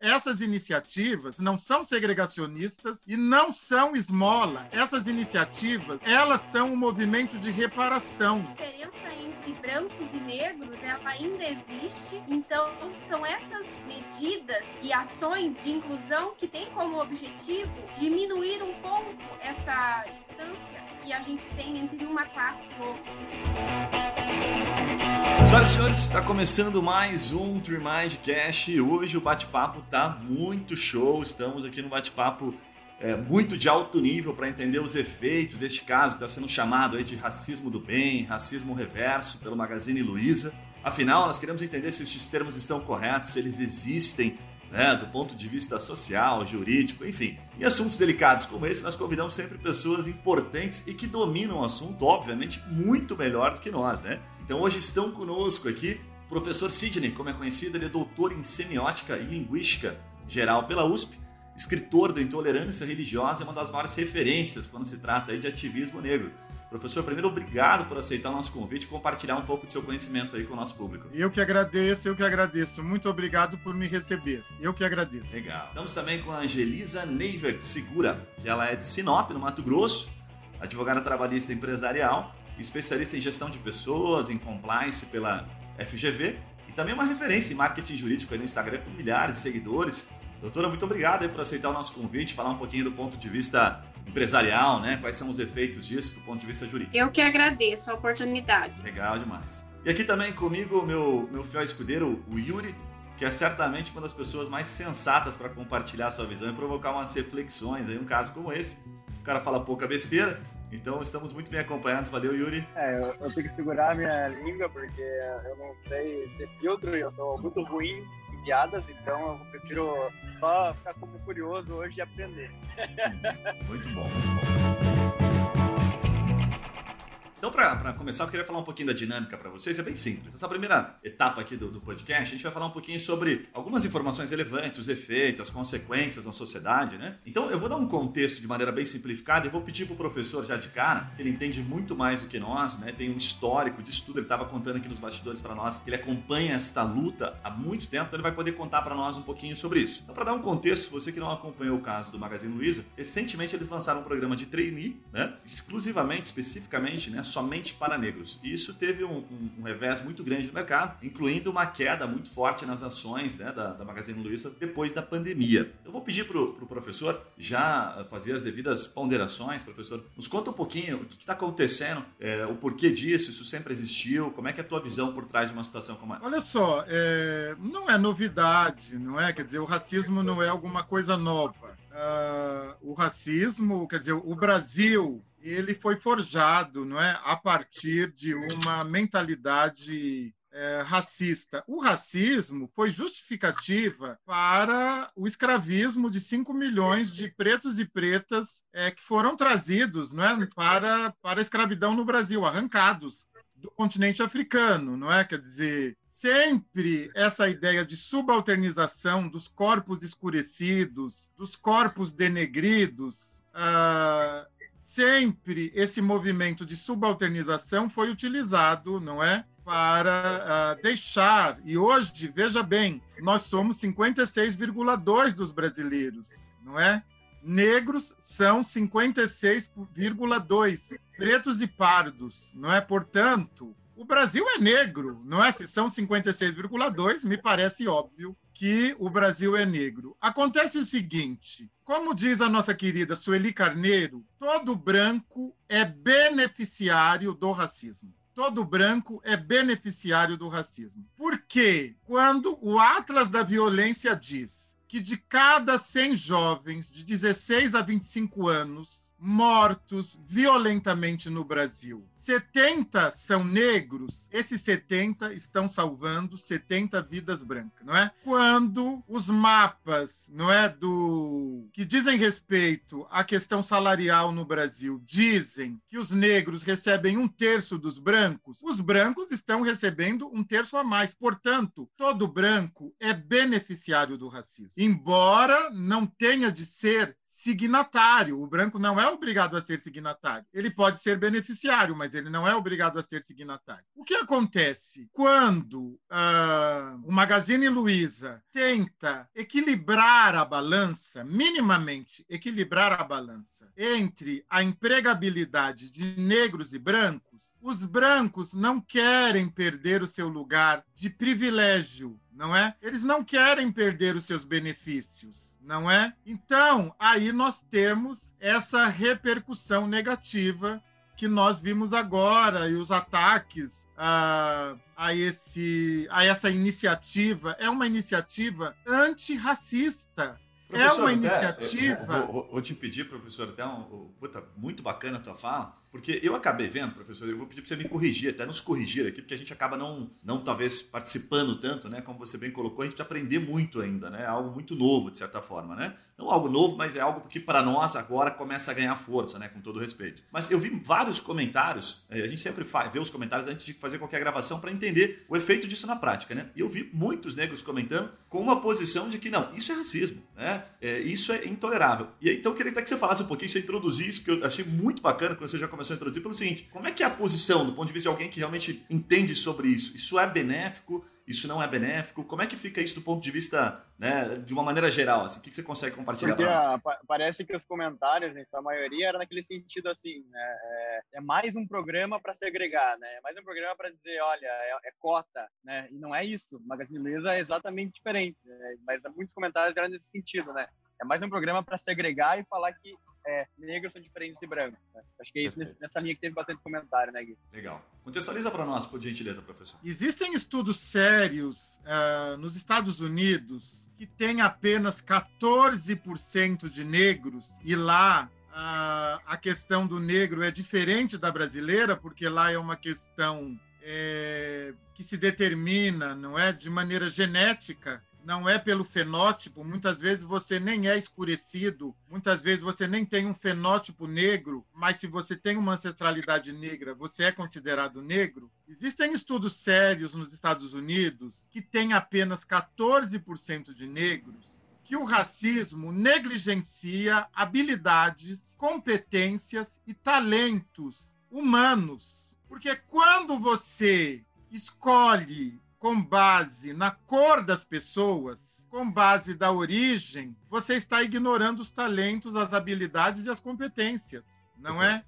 Essas iniciativas não são segregacionistas e não são esmola. Essas iniciativas, elas são um movimento de reparação. A diferença entre brancos e negros, ela ainda existe. Então, são essas medidas e ações de inclusão que têm como objetivo diminuir um pouco essa distância que a gente tem entre uma classe e outra. Senhoras e senhores, está começando mais um Trimind Cash. Hoje o bate-papo tá muito show. Estamos aqui no bate-papo é, muito de alto nível para entender os efeitos deste caso que está sendo chamado aí de racismo do bem, racismo reverso pelo Magazine Luiza. Afinal, nós queremos entender se esses termos estão corretos, se eles existem né, do ponto de vista social, jurídico, enfim. Em assuntos delicados como esse, nós convidamos sempre pessoas importantes e que dominam o assunto, obviamente, muito melhor do que nós, né? Então hoje estão conosco aqui o professor Sidney, como é conhecido, ele é doutor em semiótica e linguística geral pela USP, escritor do Intolerância Religiosa, é uma das maiores referências quando se trata de ativismo negro. Professor, primeiro, obrigado por aceitar o nosso convite e compartilhar um pouco do seu conhecimento aí com o nosso público. Eu que agradeço, eu que agradeço. Muito obrigado por me receber. Eu que agradeço. Legal. Estamos também com a Angelisa Neivert Segura, que ela é de Sinop, no Mato Grosso, advogada trabalhista empresarial especialista em gestão de pessoas, em compliance pela FGV e também uma referência em marketing jurídico aí no Instagram com milhares de seguidores. Doutora, muito obrigado por aceitar o nosso convite, falar um pouquinho do ponto de vista empresarial, né? Quais são os efeitos disso do ponto de vista jurídico. Eu que agradeço a oportunidade. Legal demais. E aqui também comigo meu meu fiel escudeiro, o Yuri, que é certamente uma das pessoas mais sensatas para compartilhar sua visão e provocar umas reflexões aí um caso como esse. O cara fala pouca besteira, então estamos muito bem acompanhados. Valeu, Yuri. É, eu, eu tenho que segurar a minha língua porque eu não sei ter filtro e eu sou muito ruim piadas, então eu prefiro só ficar como curioso hoje e aprender. Muito bom, muito bom. Então, para começar, eu queria falar um pouquinho da dinâmica para vocês. É bem simples. Essa primeira etapa aqui do, do, podcast, a gente vai falar um pouquinho sobre algumas informações relevantes, os efeitos, as consequências na sociedade, né? Então, eu vou dar um contexto de maneira bem simplificada e vou pedir para o professor já de cara, que ele entende muito mais do que nós, né? Tem um histórico de estudo, ele estava contando aqui nos bastidores para nós, ele acompanha esta luta há muito tempo, então ele vai poder contar para nós um pouquinho sobre isso. Então, para dar um contexto, você que não acompanhou o caso do Magazine Luiza, recentemente eles lançaram um programa de trainee, né? Exclusivamente, especificamente, né? Somente para negros. Isso teve um, um, um, revés muito grande no mercado, incluindo uma queda muito forte nas ações né, da, da Magazine Luiza depois da pandemia. Eu vou pedir para o pro professor já fazer as devidas ponderações. Professor, nos conta um pouquinho o que está acontecendo, é, o porquê disso, isso sempre existiu, como é que é a tua visão por trás de uma situação como essa? Olha só, é, não é novidade, não é? Quer dizer, o racismo não é alguma coisa nova. Uh, o racismo, quer dizer, o Brasil, ele foi forjado, não é, a partir de uma mentalidade é, racista. O racismo foi justificativa para o escravismo de 5 milhões de pretos e pretas é, que foram trazidos não é, para, para a escravidão no Brasil, arrancados do continente africano, não é? Quer dizer, sempre essa ideia de subalternização dos corpos escurecidos, dos corpos denegridos, uh, sempre esse movimento de subalternização foi utilizado, não é? Para uh, deixar, e hoje, veja bem, nós somos 56,2% dos brasileiros, não é? Negros são 56,2%, pretos e pardos, não é? Portanto, o Brasil é negro, não é? Se são 56,2, me parece óbvio que o Brasil é negro. Acontece o seguinte: como diz a nossa querida Sueli Carneiro, todo branco é beneficiário do racismo. Todo branco é beneficiário do racismo. Por quê? Quando o Atlas da Violência diz que de cada 100 jovens de 16 a 25 anos, mortos violentamente no Brasil. 70 são negros, esses 70 estão salvando 70 vidas brancas, não é? Quando os mapas, não é, do que dizem respeito à questão salarial no Brasil, dizem que os negros recebem um terço dos brancos, os brancos estão recebendo um terço a mais. Portanto, todo branco é beneficiário do racismo. Embora não tenha de ser signatário. O branco não é obrigado a ser signatário. Ele pode ser beneficiário, mas ele não é obrigado a ser signatário. O que acontece quando uh, o Magazine Luiza tenta equilibrar a balança, minimamente equilibrar a balança entre a empregabilidade de negros e brancos? Os brancos não querem perder o seu lugar de privilégio não é? Eles não querem perder os seus benefícios, não é? Então, aí nós temos essa repercussão negativa que nós vimos agora e os ataques a, a, esse, a essa iniciativa. É uma iniciativa antirracista. é uma iniciativa. Vou, vou, vou, te pedir, professor, até um, puta, muito bacana a tua fala porque eu acabei vendo, professor, eu vou pedir para você me corrigir, até nos corrigir aqui, porque a gente acaba não, não talvez participando tanto, né? Como você bem colocou, a gente aprender muito ainda, né? Algo muito novo, de certa forma, né? Não algo novo, mas é algo que para nós agora começa a ganhar força, né? Com todo respeito. Mas eu vi vários comentários, eh, a gente sempre vê os comentários antes de fazer qualquer gravação para entender o efeito disso na prática, né? E eu vi muitos negros comentando com uma posição de que não, isso é racismo, né? É, isso é intolerável. E então eu queria até que você falasse um pouquinho, você introduzisse, porque eu achei muito bacana que você já começou começou a introduzir pelo seguinte: como é que é a posição do ponto de vista de alguém que realmente entende sobre isso? Isso é benéfico? Isso não é benéfico? Como é que fica isso do ponto de vista, né, de uma maneira geral? Assim, o que você consegue compartilhar Porque, a, parece que os comentários, em sua maioria, era naquele sentido assim, né, é, é mais um programa para segregar, né? É mais um programa para dizer, olha, é, é, cota, né? E não é isso. Magazine Luiza é exatamente diferente, né? mas muitos comentários eram nesse sentido, né? É mais um programa para segregar e falar que é, negros são diferentes de brancos. Né? Acho que é isso Perfeito. nessa linha que teve bastante comentário, né, Gui? Legal. Contextualiza para nós, por gentileza, professor. Existem estudos sérios uh, nos Estados Unidos que tem apenas 14% de negros e lá uh, a questão do negro é diferente da brasileira, porque lá é uma questão é, que se determina, não é, de maneira genética não é pelo fenótipo, muitas vezes você nem é escurecido, muitas vezes você nem tem um fenótipo negro, mas se você tem uma ancestralidade negra, você é considerado negro. Existem estudos sérios nos Estados Unidos que tem apenas 14% de negros que o racismo negligencia habilidades, competências e talentos humanos. Porque quando você escolhe com base na cor das pessoas, com base da origem, você está ignorando os talentos, as habilidades e as competências, não é?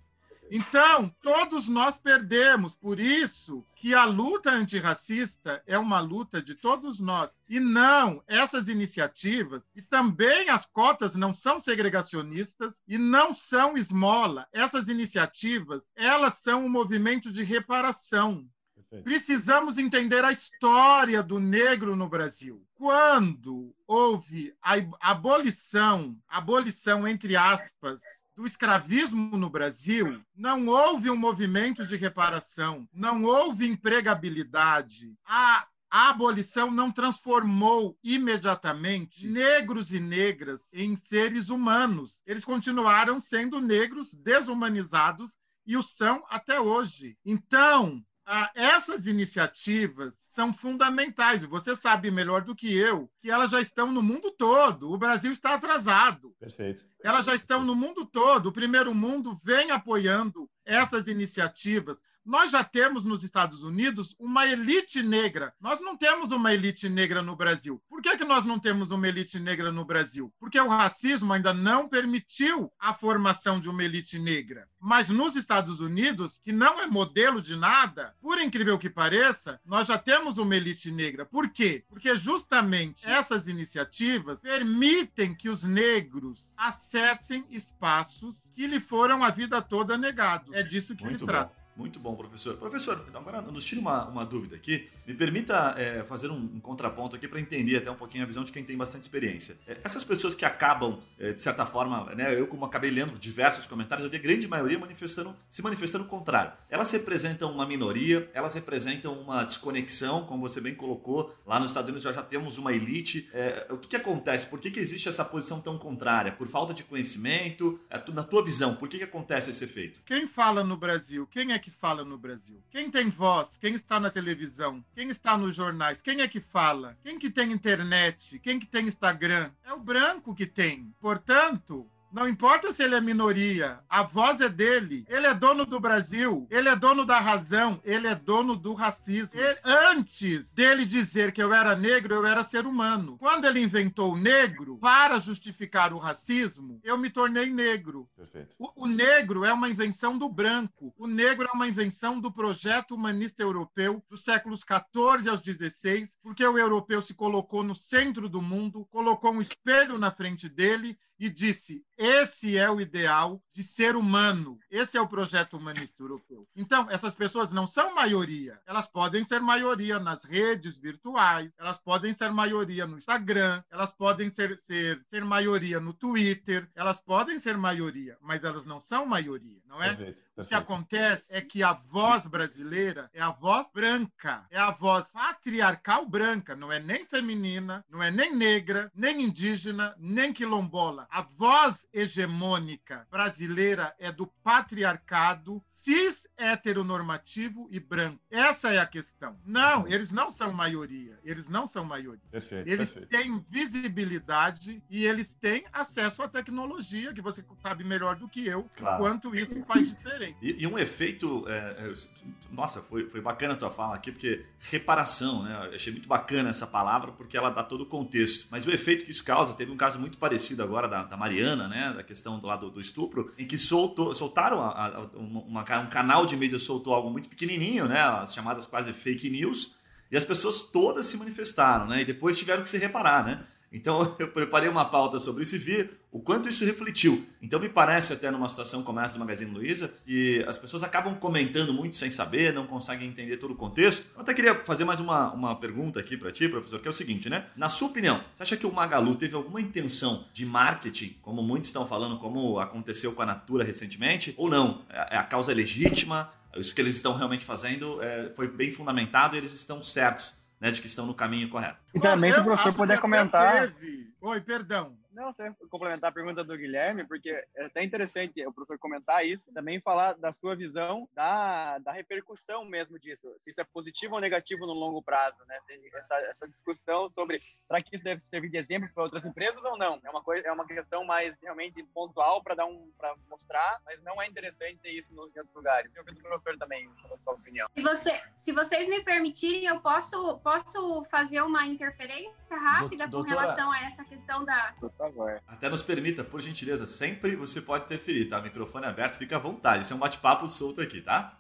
Então, todos nós perdemos, por isso que a luta antirracista é uma luta de todos nós. E não essas iniciativas, e também as cotas não são segregacionistas e não são esmola. Essas iniciativas, elas são um movimento de reparação. Precisamos entender a história do negro no Brasil. Quando houve a abolição, abolição entre aspas, do escravismo no Brasil, não houve um movimento de reparação, não houve empregabilidade. A a abolição não transformou imediatamente negros e negras em seres humanos. Eles continuaram sendo negros desumanizados e o são até hoje. Então, ah, essas iniciativas são fundamentais. Você sabe melhor do que eu que elas já estão no mundo todo. O Brasil está atrasado. Perfeito. Elas já estão no mundo todo. O primeiro mundo vem apoiando essas iniciativas. Nós já temos nos Estados Unidos uma elite negra. Nós não temos uma elite negra no Brasil. Por que, que nós não temos uma elite negra no Brasil? Porque o racismo ainda não permitiu a formação de uma elite negra. Mas nos Estados Unidos, que não é modelo de nada, por incrível que pareça, nós já temos uma elite negra. Por quê? Porque justamente essas iniciativas permitem que os negros acessem espaços que lhe foram a vida toda negados. É disso que Muito se trata. Muito bom, professor. Professor, agora nos tire uma, uma dúvida aqui. Me permita é, fazer um, um, contraponto aqui para entender até um pouquinho a visão de quem tem bastante experiência. É, essas pessoas que acabam, é, de certa forma, né, eu como acabei lendo diversos comentários, eu vi a grande maioria manifestando, se manifestando o contrário. Elas representam uma minoria, elas representam uma desconexão, como você bem colocou. Lá nos Estados Unidos já, já temos uma elite. É, o que, que, acontece? Por que, que existe essa posição tão contrária? Por falta de conhecimento? É, na tua visão, por que, que acontece esse efeito? Quem fala no Brasil? Quem é que que fala no Brasil? Quem tem voz? Quem está na televisão? Quem está nos jornais? Quem é que fala? Quem que tem internet? Quem que tem Instagram? É o branco que tem. Portanto, Não importa se ele é minoria, a voz é dele. Ele é dono do Brasil, ele é dono da razão, ele é dono do racismo. Ele, antes dele dizer que eu era negro, eu era ser humano. Quando ele inventou o negro para justificar o racismo, eu me tornei negro. O, o negro é uma invenção do branco. O negro é uma invenção do projeto humanista europeu dos séculos 14 aos 16, porque o europeu se colocou no centro do mundo, colocou um espelho na frente dele e disse: esse é o ideal de ser humano. Esse é o projeto humanista europeu. Então, essas pessoas não são maioria. Elas podem ser maioria nas redes virtuais, elas podem ser maioria no Instagram, elas podem ser, ser, ser maioria no Twitter, elas podem ser maioria, mas elas não são maioria, não é? Perfeito. O que acontece é que a voz brasileira é a voz branca, é a voz patriarcal branca, não é nem feminina, não é nem negra, nem indígena, nem quilombola. A voz hegemônica brasileira é do patriarcado cis heteronormativo e branco. Essa é a questão. Não, eles não são maioria. Eles não são maioria. Perfeito, eles perfeito. têm visibilidade e eles têm acesso à tecnologia, que você sabe melhor do que eu, claro. quanto isso faz diferença. E, e um efeito. É, é, nossa, foi, foi bacana a tua fala aqui, porque reparação, né? Eu achei muito bacana essa palavra, porque ela dá todo o contexto. Mas o efeito que isso causa, teve um caso muito parecido agora da, da Mariana, né? Da questão do lado do estupro, em que soltou, soltaram a, a, uma, um canal de mídia soltou algo muito pequenininho, né? As chamadas quase fake news. E as pessoas todas se manifestaram, né? E depois tiveram que se reparar, né? Então eu preparei uma pauta sobre isso e vi o quanto isso refletiu. Então me parece até numa situação como essa do Magazine Luiza que as pessoas acabam comentando muito sem saber, não conseguem entender todo o contexto. Eu até queria fazer mais uma, uma pergunta aqui para ti, professor, que é o seguinte, né? Na sua opinião, você acha que o Magalu teve alguma intenção de marketing, como muitos estão falando, como aconteceu com a Natura recentemente, ou não? É, é a causa legítima? Isso que eles estão realmente fazendo é, foi bem fundamentado e eles estão certos né, de que estão no caminho correto. E também, se o professor puder comentar. Teve... Oi, perdão. Não, você complementar a pergunta do Guilherme, porque é até interessante o professor comentar isso, também falar da sua visão da, da repercussão mesmo disso, se isso é positivo ou negativo no longo prazo, né? Essa, essa discussão sobre será que isso deve servir de exemplo para outras empresas ou não? É uma coisa, é uma questão mais realmente pontual para dar um, para mostrar, mas não é interessante ter isso em outros lugares. Eu quero o professor também, a sua opinião. Se, você, se vocês me permitirem, eu posso, posso fazer uma interferência rápida com relação a essa questão da favor. Até nos permita, por gentileza, sempre você pode interferir, tá? Microfone aberto, fica à vontade. Isso é um bate-papo solto aqui, tá?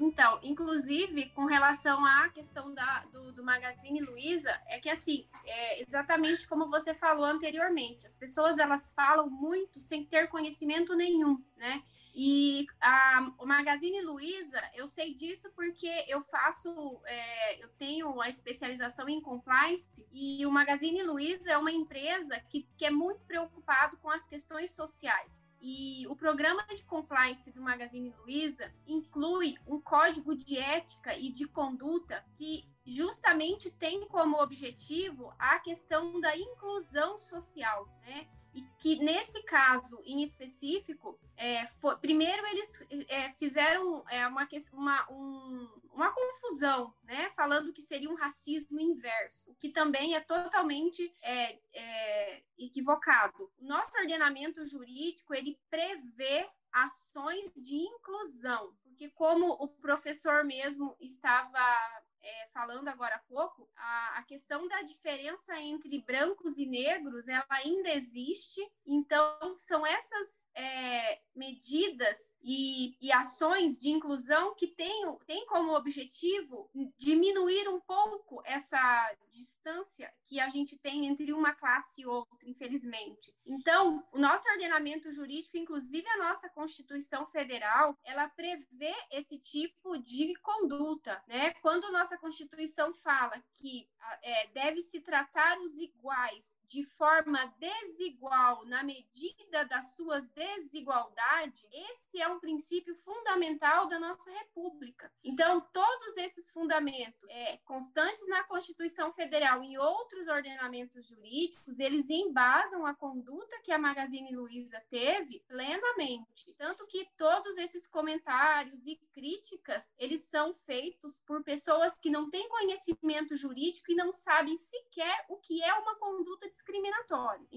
Então, inclusive, com relação à questão da, do, do Magazine Luiza, é que assim, é exatamente como você falou anteriormente, as pessoas elas falam muito sem ter conhecimento nenhum, né? E a, o Magazine Luiza, eu sei disso porque eu faço, é, eu tenho a especialização em compliance e o Magazine Luiza é uma empresa que, que é muito preocupado com as questões sociais. E o programa de compliance do Magazine Luiza inclui um código de ética e de conduta que justamente tem como objetivo a questão da inclusão social, né? E que nesse caso em específico, é, foi, primeiro eles é, fizeram é, uma, uma, um, uma confusão, né, falando que seria um racismo inverso, que também é totalmente é, é, equivocado. Nosso ordenamento jurídico ele prevê ações de inclusão, porque como o professor mesmo estava é, falando agora há pouco, a, a, questão da diferença entre brancos e negros, ela ainda existe. Então, são essas é, medidas e, e, ações de inclusão que têm, têm como objetivo diminuir um pouco essa distância que a gente tem entre uma classe e outra, infelizmente. Então, o nosso ordenamento jurídico, inclusive a nossa Constituição Federal, ela prevê esse tipo de conduta, né? Quando nossa Constituição fala que é, deve se tratar os iguais de forma desigual na medida das suas desigualdades, esse é um princípio fundamental da nossa República. Então, todos esses fundamentos é, constantes na Constituição Federal social em outros ordenamentos jurídicos, eles embasam a conduta que a Magazine Luiza teve plenamente. Tanto que todos esses comentários e críticas, eles são feitos por pessoas que não têm conhecimento jurídico e não sabem sequer o que é uma conduta discriminatória.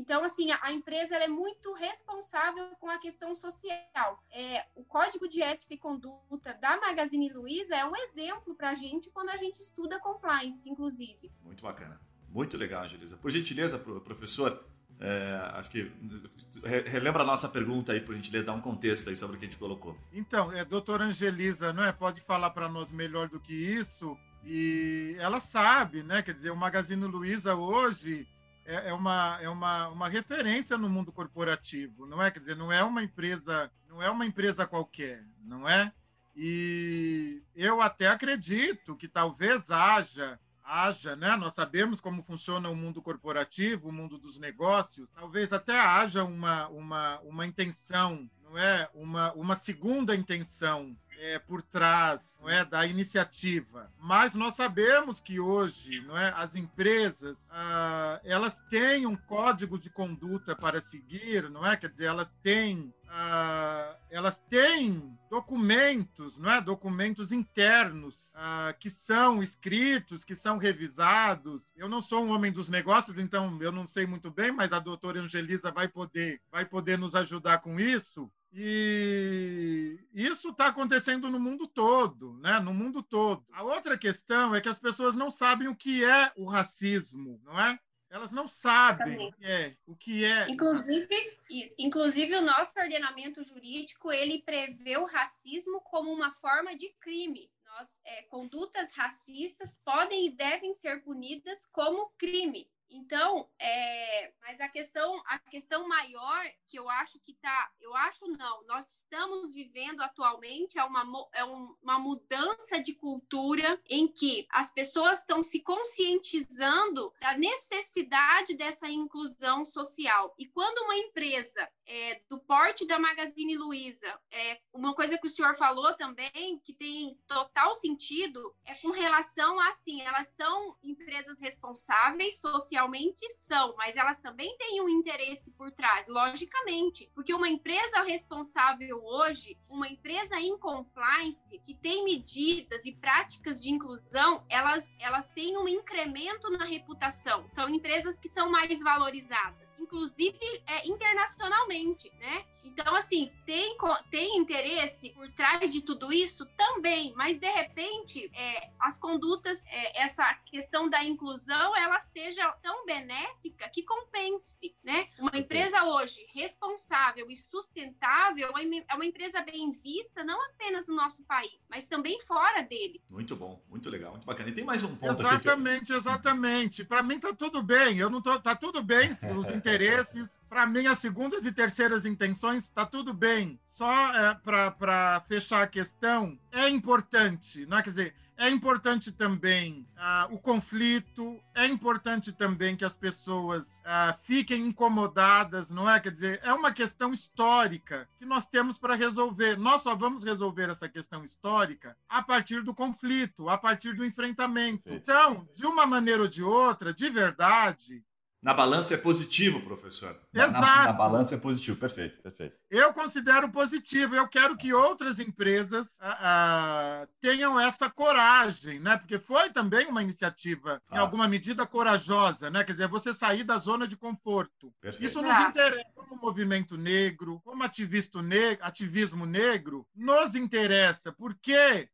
Então, assim, a, a empresa é muito responsável com a questão social. É, o Código de Ética e Conduta da Magazine Luiza é um exemplo para a gente quando a gente estuda compliance, inclusive. Muito bacana. Muito legal, Angelisa. Por gentileza, professor, é, acho que relembra a nossa pergunta aí, por gentileza, dá um contexto aí sobre o que a gente colocou. Então, é, doutora Angelisa, não é? Pode falar para nós melhor do que isso? E ela sabe, né? Quer dizer, o Magazine Luiza hoje é, é, uma, é uma, uma referência no mundo corporativo, não é? Quer dizer, não é uma empresa, não é uma empresa qualquer, não é? E eu até acredito que talvez haja haja, né? Nós sabemos como funciona o mundo corporativo, o mundo dos negócios. Talvez até haja uma, uma, uma intenção, não é? Uma, uma segunda intenção é, por trás não é, da iniciativa. Mas nós sabemos que hoje não é, as empresas ah, elas têm um código de conduta para seguir, não é? Quer dizer, elas têm ah, elas têm documentos, não é? Documentos internos ah, que são escritos, que são revisados. Eu não sou um homem dos negócios, então eu não sei muito bem, mas a doutora Angelisa vai poder vai poder nos ajudar com isso. E isso está acontecendo no mundo todo, né? No mundo todo. A outra questão é que as pessoas não sabem o que é o racismo, não é? Elas não sabem o que é, o que é. Inclusive, inclusive o nosso ordenamento jurídico ele prevê o racismo como uma forma de crime. Nós, é, condutas racistas podem e devem ser punidas como crime. Então, é, mas a questão, a questão maior que eu acho que tá, eu acho não, nós estamos vivendo atualmente é uma, é uma mudança de cultura em que as pessoas estão se conscientizando da necessidade dessa inclusão social. E quando uma empresa é, do porte da Magazine Luiza, é, uma coisa que o senhor falou também, que tem total sentido, é com relação a, assim, elas são empresas responsáveis socialmente socialmente são, mas elas também têm um interesse por trás, logicamente, porque uma empresa responsável hoje, uma empresa em compliance, que tem medidas e práticas de inclusão, elas, elas têm um incremento na reputação. São empresas que são mais valorizadas, inclusive é, internacionalmente, né? Então, assim, tem, tem interesse por trás de tudo isso? Também, mas de repente, é, as condutas, é, essa questão da inclusão, ela seja tão benéfica que compense, né? Uma empresa hoje responsável e sustentável é uma empresa bem vista, não apenas no nosso país, mas também fora dele. Muito bom, muito legal, muito bacana. E tem mais um ponto Exatamente, eu... exatamente. Para mim tá tudo bem, eu não tô, tá tudo bem os interesses. Para mim, as segundas e terceiras intenções está tudo bem. Só é, para fechar a questão, é importante, não é? Quer dizer, é importante também uh, o conflito, é importante também que as pessoas uh, fiquem incomodadas, não é? Quer dizer, é uma questão histórica que nós temos para resolver. Nós só vamos resolver essa questão histórica a partir do conflito, a partir do enfrentamento. Então, de uma maneira ou de outra, de verdade, na balança é positivo, professor. Exato. Na, na, balança é positivo, perfeito, perfeito. Eu considero positivo. Eu quero que outras empresas ah, ah, tenham essa coragem, né? Porque foi também uma iniciativa, ah. em alguma medida, corajosa, né? Quer dizer, você sair da zona de conforto. Perfeito. Isso nos interessa como movimento negro, como ativismo negro, ativismo negro, nos interessa, porque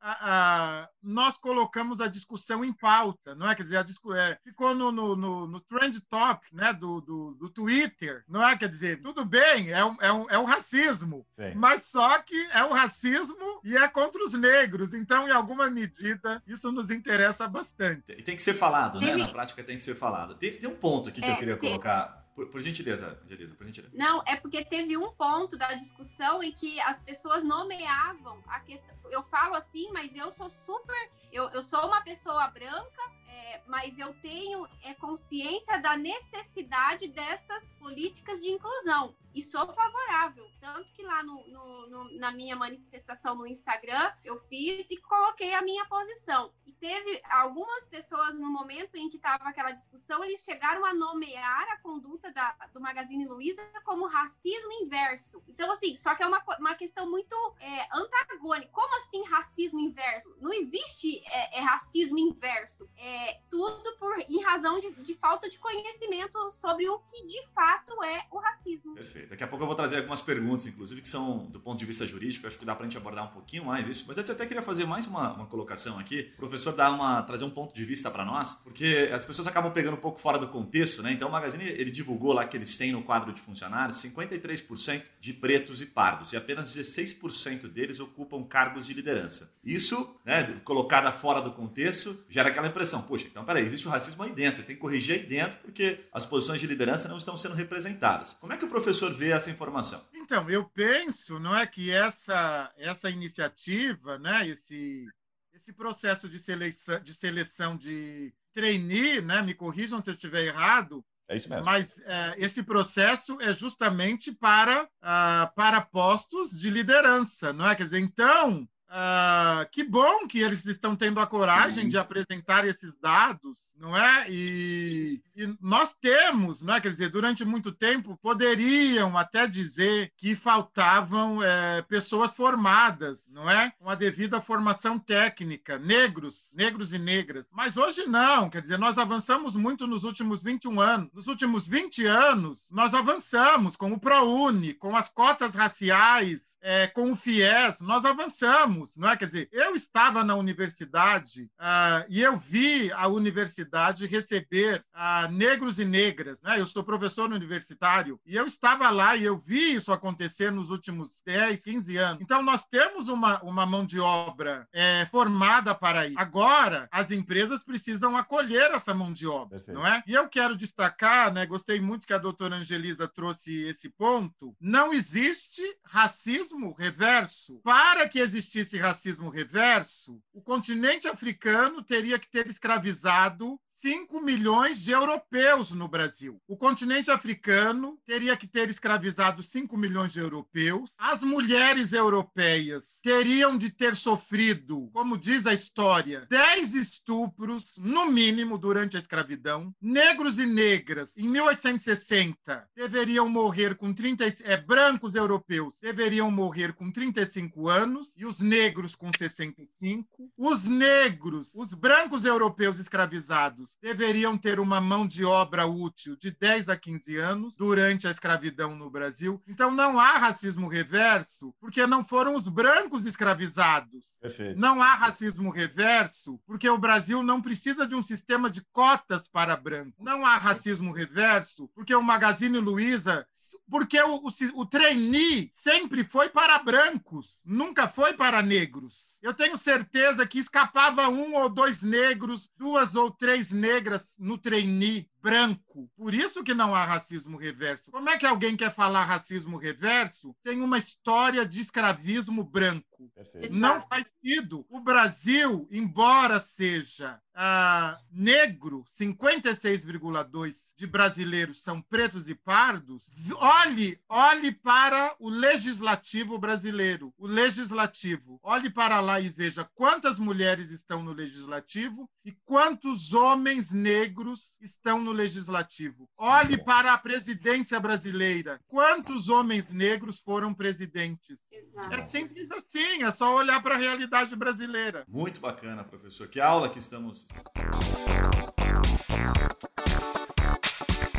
nós colocamos a discussão em pauta, não é? Quer dizer, a discu é, ficou no, no, no, no trend top né, do, do, do Twitter, não é? Quer dizer, tudo bem, é um, é um, é um racismo, Sim. mas só que é um racismo e é contra os negros. Então, em alguma medida, isso nos interessa bastante. E tem que ser falado, né? Na prática tem que ser falado. Tem, tem um ponto aqui que é, eu queria tem... colocar. Por, por, gentileza, Angelisa, por gentileza. Não, é porque teve um ponto da discussão em que as pessoas nomeavam a questão. Eu falo assim, mas eu sou super. Eu, eu sou uma pessoa branca, é, mas eu tenho é, consciência da necessidade dessas políticas de inclusão e sou favorável. Tanto que lá no, no, no, na minha manifestação no Instagram eu fiz e coloquei a minha posição. E teve algumas pessoas no momento em que estava aquela discussão, eles chegaram a nomear a conduta da, do Magazine Luiza como racismo inverso. Então, assim, só que é uma, uma questão muito é, antagônica. Como assim racismo inverso? Não existe é, é racismo inverso. É tudo por em razão de, de falta de conhecimento sobre o que de fato é o racismo. Perfeito. Daqui a pouco eu vou trazer algumas perguntas, inclusive, que são do ponto de vista jurídico. Acho que dá para a gente abordar um pouquinho mais isso. Mas antes, eu até queria fazer mais uma, uma colocação aqui. O professor dá uma, trazer um ponto de vista para nós, porque as pessoas acabam pegando um pouco fora do contexto, né? Então, o Magazine ele divulgou lá que eles têm no quadro de funcionários 53% de pretos e pardos e apenas 16% deles ocupam cargos de liderança. Isso, né, colocada fora do contexto, gera aquela impressão: poxa, então peraí, existe o racismo aí dentro, vocês têm que corrigir aí dentro porque as posições de liderança não estão sendo representadas. Como é que o professor vê essa informação? Então, eu penso, não é que essa essa iniciativa, né, esse esse processo de seleção de seleção de trainee, né, me corrijam se eu estiver errado, é isso mesmo. Mas é, esse processo é justamente para, uh, para postos de liderança, não é? Quer dizer, então, Uh, que bom que eles estão tendo a coragem de apresentar esses dados, não é? E, e, nós temos, não é? Quer dizer, durante muito tempo poderiam até dizer que faltavam é, pessoas formadas, não é? Com a devida formação técnica, negros, negros e negras. Mas hoje não, quer dizer, nós avançamos muito nos últimos 21 anos. Nos últimos 20 anos, nós avançamos com o ProUni, com as cotas raciais, é, com o FIES, nós avançamos anos, não é? Quer dizer, eu estava na universidade uh, e eu vi a universidade receber uh, negros e negras, né? Eu sou professor universitário e eu estava lá e eu vi isso acontecer nos últimos 10, 15 anos. Então, nós temos uma, uma mão de obra é, formada para isso. Agora, as empresas precisam acolher essa mão de obra, Perfeito. não é? E eu quero destacar, né? Gostei muito que a doutora Angelisa trouxe esse ponto. Não existe racismo reverso. Para que existisse esse racismo reverso, o continente africano teria que ter escravizado 5 milhões de europeus no Brasil. O continente africano teria que ter escravizado 5 milhões de europeus. As mulheres europeias teriam de ter sofrido, como diz a história, 10 estupros, no mínimo, durante a escravidão. Negros e negras, em 1860, deveriam morrer com 30. É, brancos europeus deveriam morrer com 35 anos e os negros com 65. Os negros, os brancos europeus escravizados, deveriam ter uma mão de obra útil de 10 a 15 anos durante a escravidão no Brasil. Então não há racismo reverso, porque não foram os brancos escravizados. Perfeito. Não há racismo reverso, porque o Brasil não precisa de um sistema de cotas para brancos. Não há racismo reverso, porque o Magazine Luiza, porque o, o, o trainee sempre foi para brancos, nunca foi para negros. Eu tenho certeza que escapava um ou dois negros, duas ou três negras no trainee branco. Por isso que não há racismo reverso. Como é que alguém quer falar racismo reverso sem uma história de escravismo branco? Perfeito. Não faz sentido. O Brasil, embora seja ah, negro, 56,2% de brasileiros são pretos e pardos, olhe, olhe para o legislativo brasileiro. O legislativo. Olhe para lá e veja quantas mulheres estão no legislativo e quantos homens negros estão no legislativo. Olhe para a presidência brasileira. Quantos homens negros foram presidentes? Exato. É simples assim, é só olhar para a realidade brasileira. Muito bacana, professor. Que aula que estamos.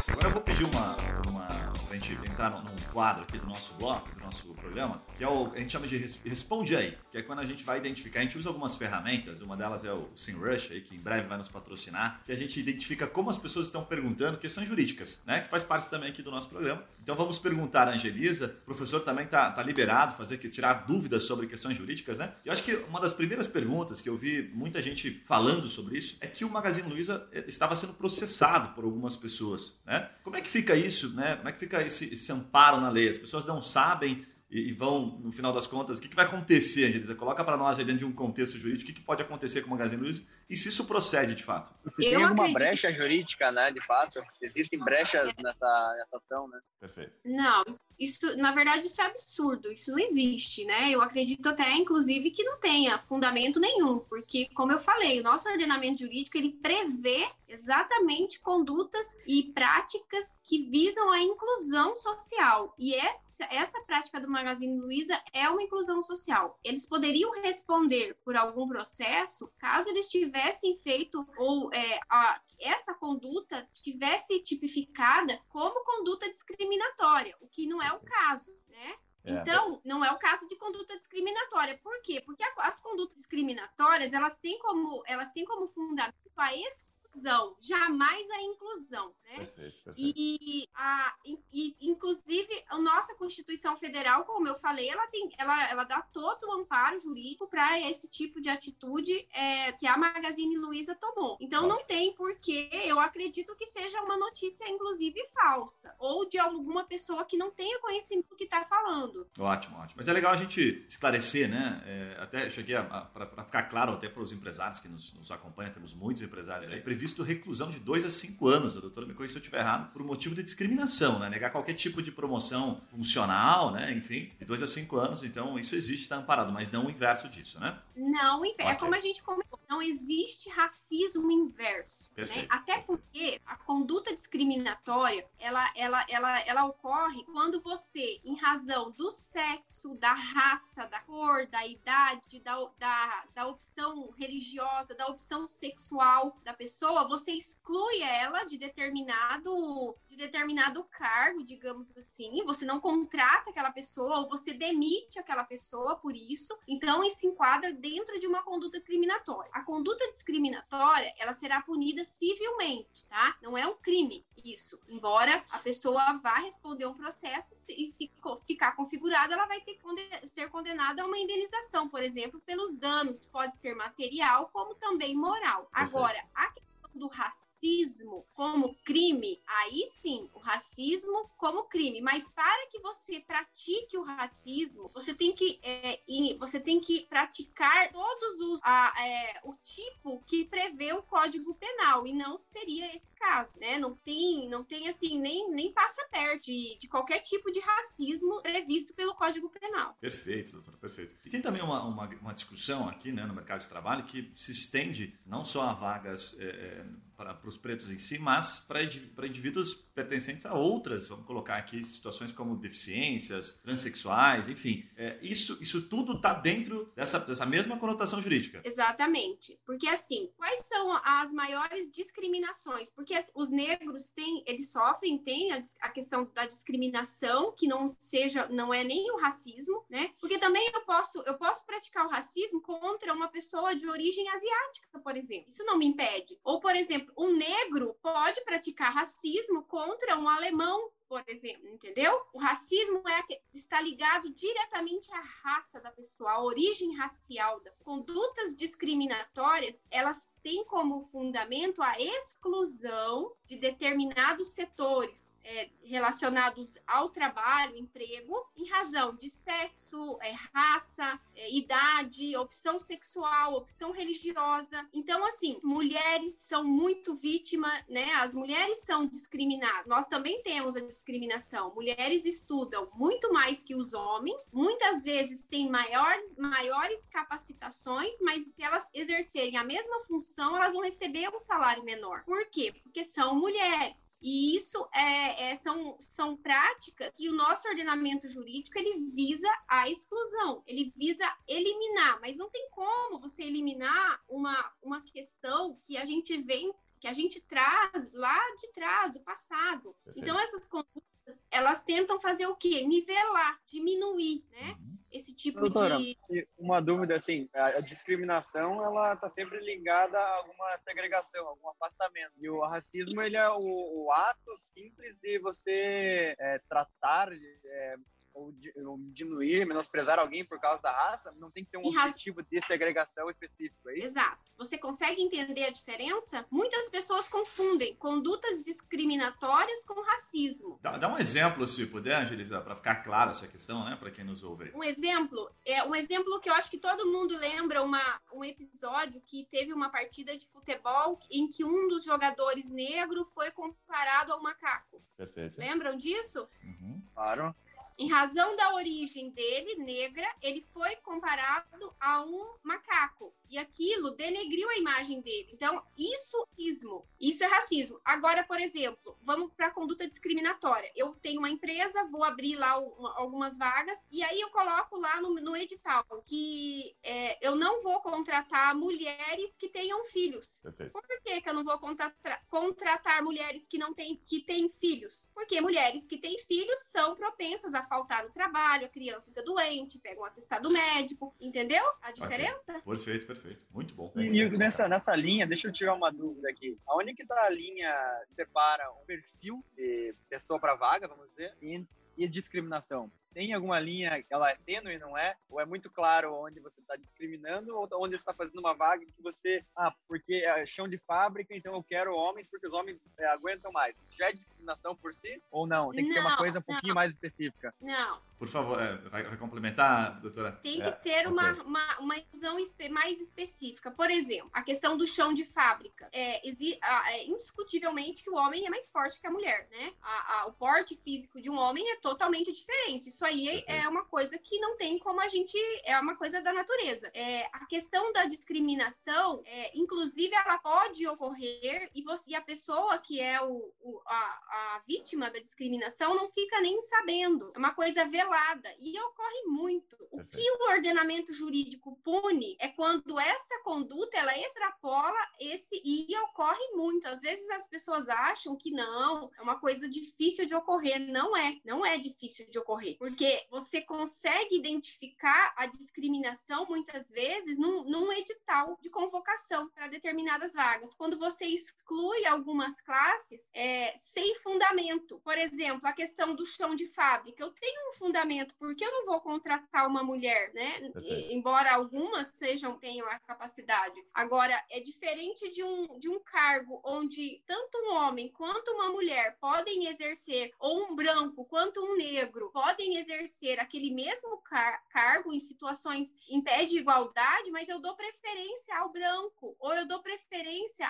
Agora eu vou pedir uma, uma para a gente entrar num quadro aqui do nosso bloco, do nosso programa, que é o a gente chama de Responde Aí, que é quando a gente vai identificar, a gente usa algumas ferramentas, uma delas é o SimRush, aí, que em breve vai nos patrocinar, que a gente identifica como as pessoas estão perguntando questões jurídicas, né? Que faz parte também aqui do nosso programa. Então vamos perguntar a Angelisa, o professor também está tá liberado fazer que tirar dúvidas sobre questões jurídicas, né? Eu acho que uma das primeiras perguntas que eu vi muita gente falando sobre isso é que o Magazine Luiza eh, estava sendo processado por algumas pessoas, né? Como é que fica isso, né? Como é que fica esse, esse amparo na lei? As pessoas não sabem e, e vão, no final das contas, o que, que vai acontecer, Angelisa? Coloca para nós aí dentro de um contexto jurídico, o que, que pode acontecer com o Magazine Luiza e se isso procede de fato. Se tem alguma acredito... brecha jurídica, né, de fato, se existem brechas nessa, nessa ação, né? Perfeito. Não, isso, na verdade, isso é absurdo, isso não existe, né? Eu acredito até, inclusive, que não tenha fundamento nenhum, porque, como eu falei, o nosso ordenamento jurídico, ele prevê exatamente condutas e práticas que visam a inclusão social. E essa, essa prática do Magazine Luiza é uma inclusão social. Eles poderiam responder por algum processo caso eles tivessem feito ou é, a, essa conduta tivesse tipificada como conduta discriminatória, o que não é o caso, né? É. Então, não é o caso de conduta discriminatória. Por quê? Porque as condutas discriminatórias, elas têm como, elas têm como fundamento a exclusão exclusão, jamais a inclusão. Né? Perfeito, perfeito. E, a, e, inclusive, a nossa Constituição Federal, como eu falei, ela, tem, ela, ela dá todo o amparo jurídico para esse tipo de atitude é, que a Magazine Luiza tomou. Então, não tem porquê, eu acredito que seja uma notícia, inclusive, falsa, ou de alguma pessoa que não tenha conhecimento do que está falando. Ótimo, ótimo. Mas é legal a gente esclarecer, né? É, até cheguei para ficar claro até para os empresários que nos, nos acompanham, temos muitos empresários aí, previsto reclusão de 2 a 5 anos. A doutora me corrija se eu estiver errado, por motivo de discriminação, né? Negar qualquer tipo de promoção funcional, né? Enfim, de 2 a 5 anos. Então, isso existe, está amparado, mas não o inverso disso, né? Não, o inverso. É okay. É como a gente comentou, não existe racismo inverso. Né? Até porque a conduta discriminatória, ela, ela, ela, ela ocorre quando você, em razão do sexo, da raça, da cor, da idade, da, da, da opção religiosa, da opção sexual da pessoa, pessoa, você exclui ela de determinado de determinado cargo, digamos assim, você não contrata aquela pessoa ou você demite aquela pessoa por isso. Então isso se enquadra dentro de uma conduta discriminatória. A conduta discriminatória, ela será punida civilmente, tá? Não é um crime isso. Embora a pessoa vá responder um processo e se ficar configurada, ela vai ter que ser condenada a uma indenização, por exemplo, pelos danos, pode ser material como também moral. Agora, a do racismo como crime, aí sim, o racismo como crime. Mas para que você pratique o racismo, você tem que, é, você tem que praticar todos os a, é, o tipo que prevê o Código Penal e não seria esse caso, né? Não tem, não tem assim nem, nem passa perto de, de qualquer tipo de racismo previsto pelo Código Penal. Perfeito, doutora, perfeito. E tem também uma, uma, uma discussão aqui, né, no mercado de trabalho que se estende não só a vagas é, é para, os pretos em si, mas para indivíduos pertencentes a outras, vamos colocar aqui situações como deficiências, transexuais, enfim. É, isso, isso tudo está dentro dessa, dessa mesma conotação jurídica. Exatamente. Porque assim, quais são as maiores discriminações? Porque os negros têm, eles sofrem, tem a, a questão da discriminação, que não seja, não é nem o racismo, né? Porque também eu posso, eu posso praticar o racismo contra uma pessoa de origem asiática, por exemplo. Isso não me impede. Ou, por exemplo, um negro pode praticar racismo contra um alemão por exemplo, entendeu? O racismo é, está ligado diretamente à raça da pessoa, à origem racial da pessoa. Condutas discriminatórias, elas têm como fundamento a exclusão de determinados setores é, relacionados ao trabalho, emprego, em razão de sexo, é, raça, é, idade, opção sexual, opção religiosa. Então, assim, mulheres são muito vítimas, né? As mulheres são discriminadas. Nós também temos a discriminação. Mulheres estudam muito mais que os homens, muitas vezes têm maiores, maiores capacitações, mas se elas exercerem a mesma função, elas vão receber um salário menor. Por quê? Porque são mulheres. E isso é, é, são, são práticas que o nosso ordenamento jurídico ele visa a exclusão, ele visa eliminar, mas não tem como você eliminar uma, uma questão que a gente vem que a gente traz lá de trás, do passado. Perfeito. Então, essas condutas, elas tentam fazer o quê? Nivelar, diminuir, né? Uhum. Esse tipo Doutora, de... Uma dúvida, assim, a discriminação, ela está sempre ligada a alguma segregação, algum afastamento. E o racismo, ele é o, o ato simples de você é, tratar, é, ou, ou, diminuir, menosprezar alguém por causa da raça, não tem que ter um e objetivo raça... de segregação específico, é isso? Exato. Você consegue entender a diferença? Muitas pessoas confundem condutas discriminatórias com racismo. Dá, dá um exemplo, se puder, Angelisa, para ficar claro essa questão, né, para quem nos ouve. Um exemplo, é um exemplo que eu acho que todo mundo lembra uma, um episódio que teve uma partida de futebol em que um dos jogadores negro foi comparado ao macaco. Perfeito. Lembram disso? Uhum. Claro. Em razão da origem dele, negra, ele foi comparado a um macaco. E aquilo denegriu a imagem dele. Então, isso é racismo. Isso é racismo. Agora, por exemplo, vamos para a conduta discriminatória. Eu tenho uma empresa, vou abrir lá algumas vagas, e aí eu coloco lá no, no edital que é, eu não vou contratar mulheres que tenham filhos. Perfeito. Por que, que eu não vou contratar, contratar mulheres que não têm, que têm filhos? Porque mulheres que têm filhos são propensas a faltar no trabalho, a criança fica doente, pega um atestado médico, entendeu a diferença? Okay. Perfeito, perfeito. Muito bom. E, nessa, nessa linha, deixa eu tirar uma dúvida aqui. Aonde que tá a linha que separa um perfil de pessoa para vaga, vamos dizer, e, e discriminação? Tem alguma linha que ela é tênue, não é? Ou é muito claro onde você está discriminando ou onde você está fazendo uma vaga que você, ah, porque é chão de fábrica, então eu quero homens porque os homens é, aguentam mais. Isso já é discriminação por si ou não? Tem que não, ter uma coisa um pouquinho não. mais específica. Não. Por favor, é, vai, vai, complementar, doutora? Tem que é, ter uma, okay. uma, uma inclusão espe mais específica. Por exemplo, a questão do chão de fábrica. É, é, indiscutivelmente que o homem é mais forte que a mulher, né? A, a, o porte físico de um homem é totalmente diferente. Isso aí é uma coisa que não tem como a gente. É uma coisa da natureza. É, a questão da discriminação, é, inclusive, ela pode ocorrer e, você, e a pessoa que é o, o a, a, vítima da discriminação não fica nem sabendo. É uma coisa velada e ocorre muito. O que o ordenamento jurídico pune é quando essa conduta ela extrapola esse e ocorre muito. Às vezes as pessoas acham que não, é uma coisa difícil de ocorrer. Não é, não é difícil de ocorrer, porque você consegue identificar a discriminação, muitas vezes, num, num edital de convocação para determinadas vagas. Quando você exclui algumas classes é, sem fundamento. Por exemplo, a questão do chão de fábrica. Eu tenho um fundamento, porque eu não vou contratar uma mulher, né? Embora algumas sejam, tenham a capacidade. Agora, é diferente de um, de um cargo onde tanto um homem quanto uma mulher podem exercer, ou um branco quanto um negro podem exercer exercer aquele mesmo car cargo em situações em pé de igualdade, mas eu dou preferência ao branco, ou eu dou preferência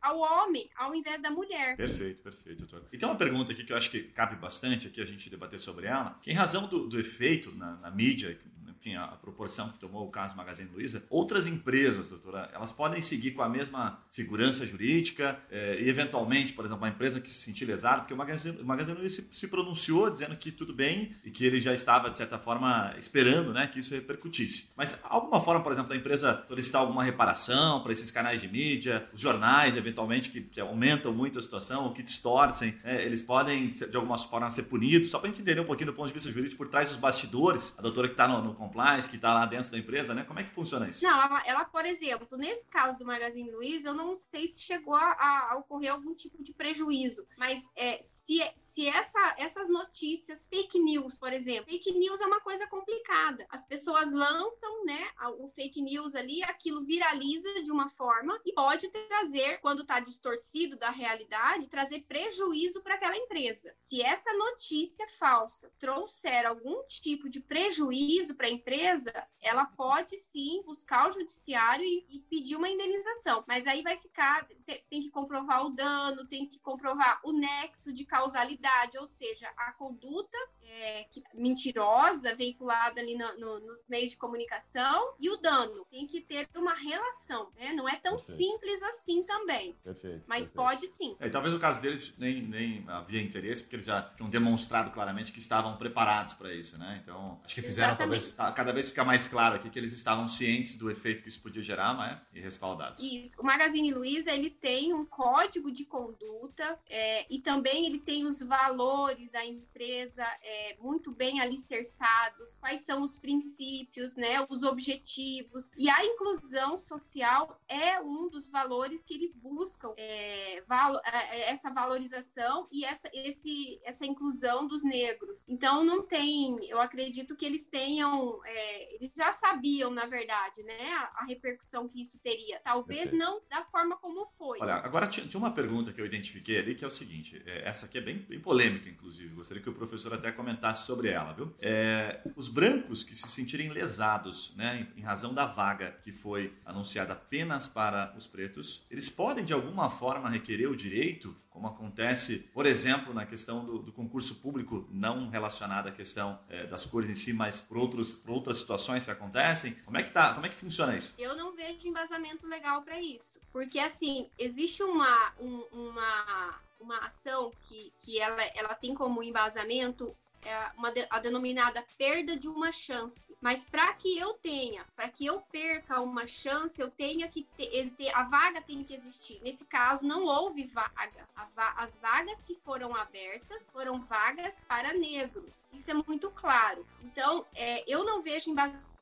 ao homem, ao invés da mulher. Perfeito, perfeito, doutor. E tem uma pergunta aqui que eu acho que cabe bastante aqui a gente debater sobre ela, que em razão do, do efeito na, na mídia, enfim, a proporção que tomou o caso Magazine Luiza, outras empresas, doutora, elas podem seguir com a mesma segurança jurídica eh, e, eventualmente, por exemplo, uma empresa que se sentir lesada, porque o Magazine, o Magazine Luiza se, se, pronunciou dizendo que tudo bem e que ele já estava, de certa forma, esperando né, que isso repercutisse. Mas, alguma forma, por exemplo, da empresa solicitar alguma reparação para esses canais de mídia, os jornais, eventualmente, que, que aumentam muito a situação, ou que distorcem, né, eles podem, de alguma forma, ser punidos, só para entender um pouquinho do ponto de vista jurídico por trás dos bastidores, a doutora que está no, no compliance, que está lá dentro da empresa, né? Como é que funciona isso? Não, ela, ela por exemplo, nesse caso do Magazine Luiza, eu não sei se chegou a, a ocorrer algum tipo de prejuízo, mas é, se, se essa, essas notícias, fake news, por exemplo, fake news é uma coisa complicada. As pessoas lançam, né, o fake news ali, aquilo viraliza de uma forma e pode trazer, quando está distorcido da realidade, trazer prejuízo para aquela empresa. Se essa notícia falsa trouxer algum tipo de prejuízo para a empresa, ela pode sim buscar o judiciário e, e pedir uma indenização, mas aí vai ficar, tem, tem que comprovar o dano, tem que comprovar o nexo de causalidade, ou seja, a conduta é, que, mentirosa veiculada ali no, no, nos meios de comunicação e o dano. Tem que ter uma relação, né? Não é tão perfeito. simples assim também. Perfeito, mas perfeito. pode sim. É, talvez no caso deles nem, nem havia interesse, porque eles já tinham demonstrado claramente que estavam preparados para isso, né? Então, acho que fizeram Exatamente. talvez cada vez fica mais claro aqui que eles estavam cientes do efeito que isso podia gerar, né? E respaldados. Isso. O Magazine Luiza ele tem um código de conduta é, e também ele tem os valores da empresa é, muito bem alicerçados. Quais são os princípios, né? Os objetivos e a inclusão social é um dos valores que eles buscam é, valo, é, é, essa valorização e essa, esse, essa inclusão dos negros. Então não tem, eu acredito que eles tenham, é, eles já sabiam na verdade, né? A, a repercussão que isso teria. Talvez Perfeito. não da forma como foi. Olha, agora tinha, uma pergunta que eu identifiquei ali, que é o seguinte: é, essa aqui é bem, bem, polêmica, inclusive. Gostaria que o professor até comentasse sobre ela, viu? É, os brancos que se sentirem lesados, né, em, em razão da vaga que foi anunciada apenas para os pretos, eles podem de alguma forma requerer o direito como acontece, por exemplo, na questão do, do concurso público, não relacionada à questão é, das cores em si, mas por, outros, por outras situações que acontecem. Como é que tá? Como é que funciona isso? Eu não vejo embasamento legal para isso, porque assim existe uma, um, uma uma ação que, que ela, ela tem como embasamento é uma a denominada perda de uma chance. Mas para que eu tenha, para que eu perca uma chance, eu tenho que ter, a vaga tem que existir. Nesse caso, não houve vaga. Va as vagas que foram abertas foram vagas para negros. Isso é muito claro. Então, é, eu não vejo embasamento.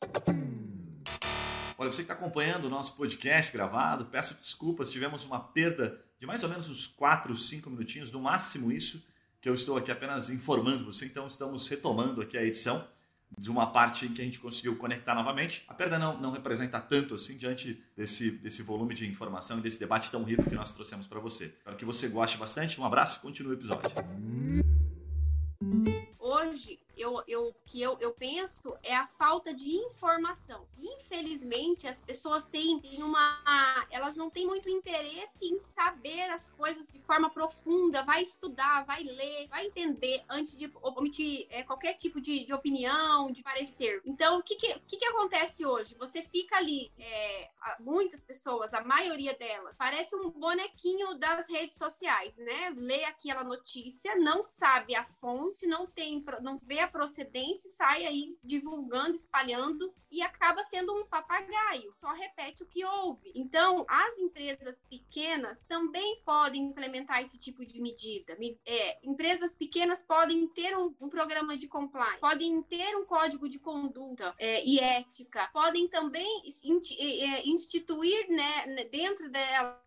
Olha, você que está acompanhando o nosso podcast gravado, peço desculpas, tivemos uma perda de mais ou menos uns 4, 5 minutinhos, no máximo isso que eu estou aqui apenas informando você. Então, estamos retomando aqui a edição de uma parte em que a gente conseguiu conectar novamente. A perda não, não representa tanto assim diante desse, desse volume de informação e desse debate tão rico que nós trouxemos para você. Espero que você goste bastante. Um abraço e continue o episódio. Hoje, eu, eu, que eu, eu penso é a falta de informação. Infelizmente, as pessoas têm, têm uma. Elas não têm muito interesse em saber as coisas de forma profunda, vai estudar, vai ler, vai entender antes de omitir é, qualquer tipo de, de, opinião, de parecer. Então, o que, que, que, que acontece hoje? Você fica ali, é, muitas pessoas, a maioria delas, parece um bonequinho das redes sociais, né? Lê aquela notícia, não sabe a fonte, não tem, não vê a procedência e sai aí divulgando, espalhando e acaba sendo um papagaio, só repete o que houve. Então, as empresas pequenas também podem implementar esse tipo de medida. É, empresas pequenas podem ter um, um, programa de compliance, podem ter um código de conduta é, e ética, podem também é, instituir né, dentro dela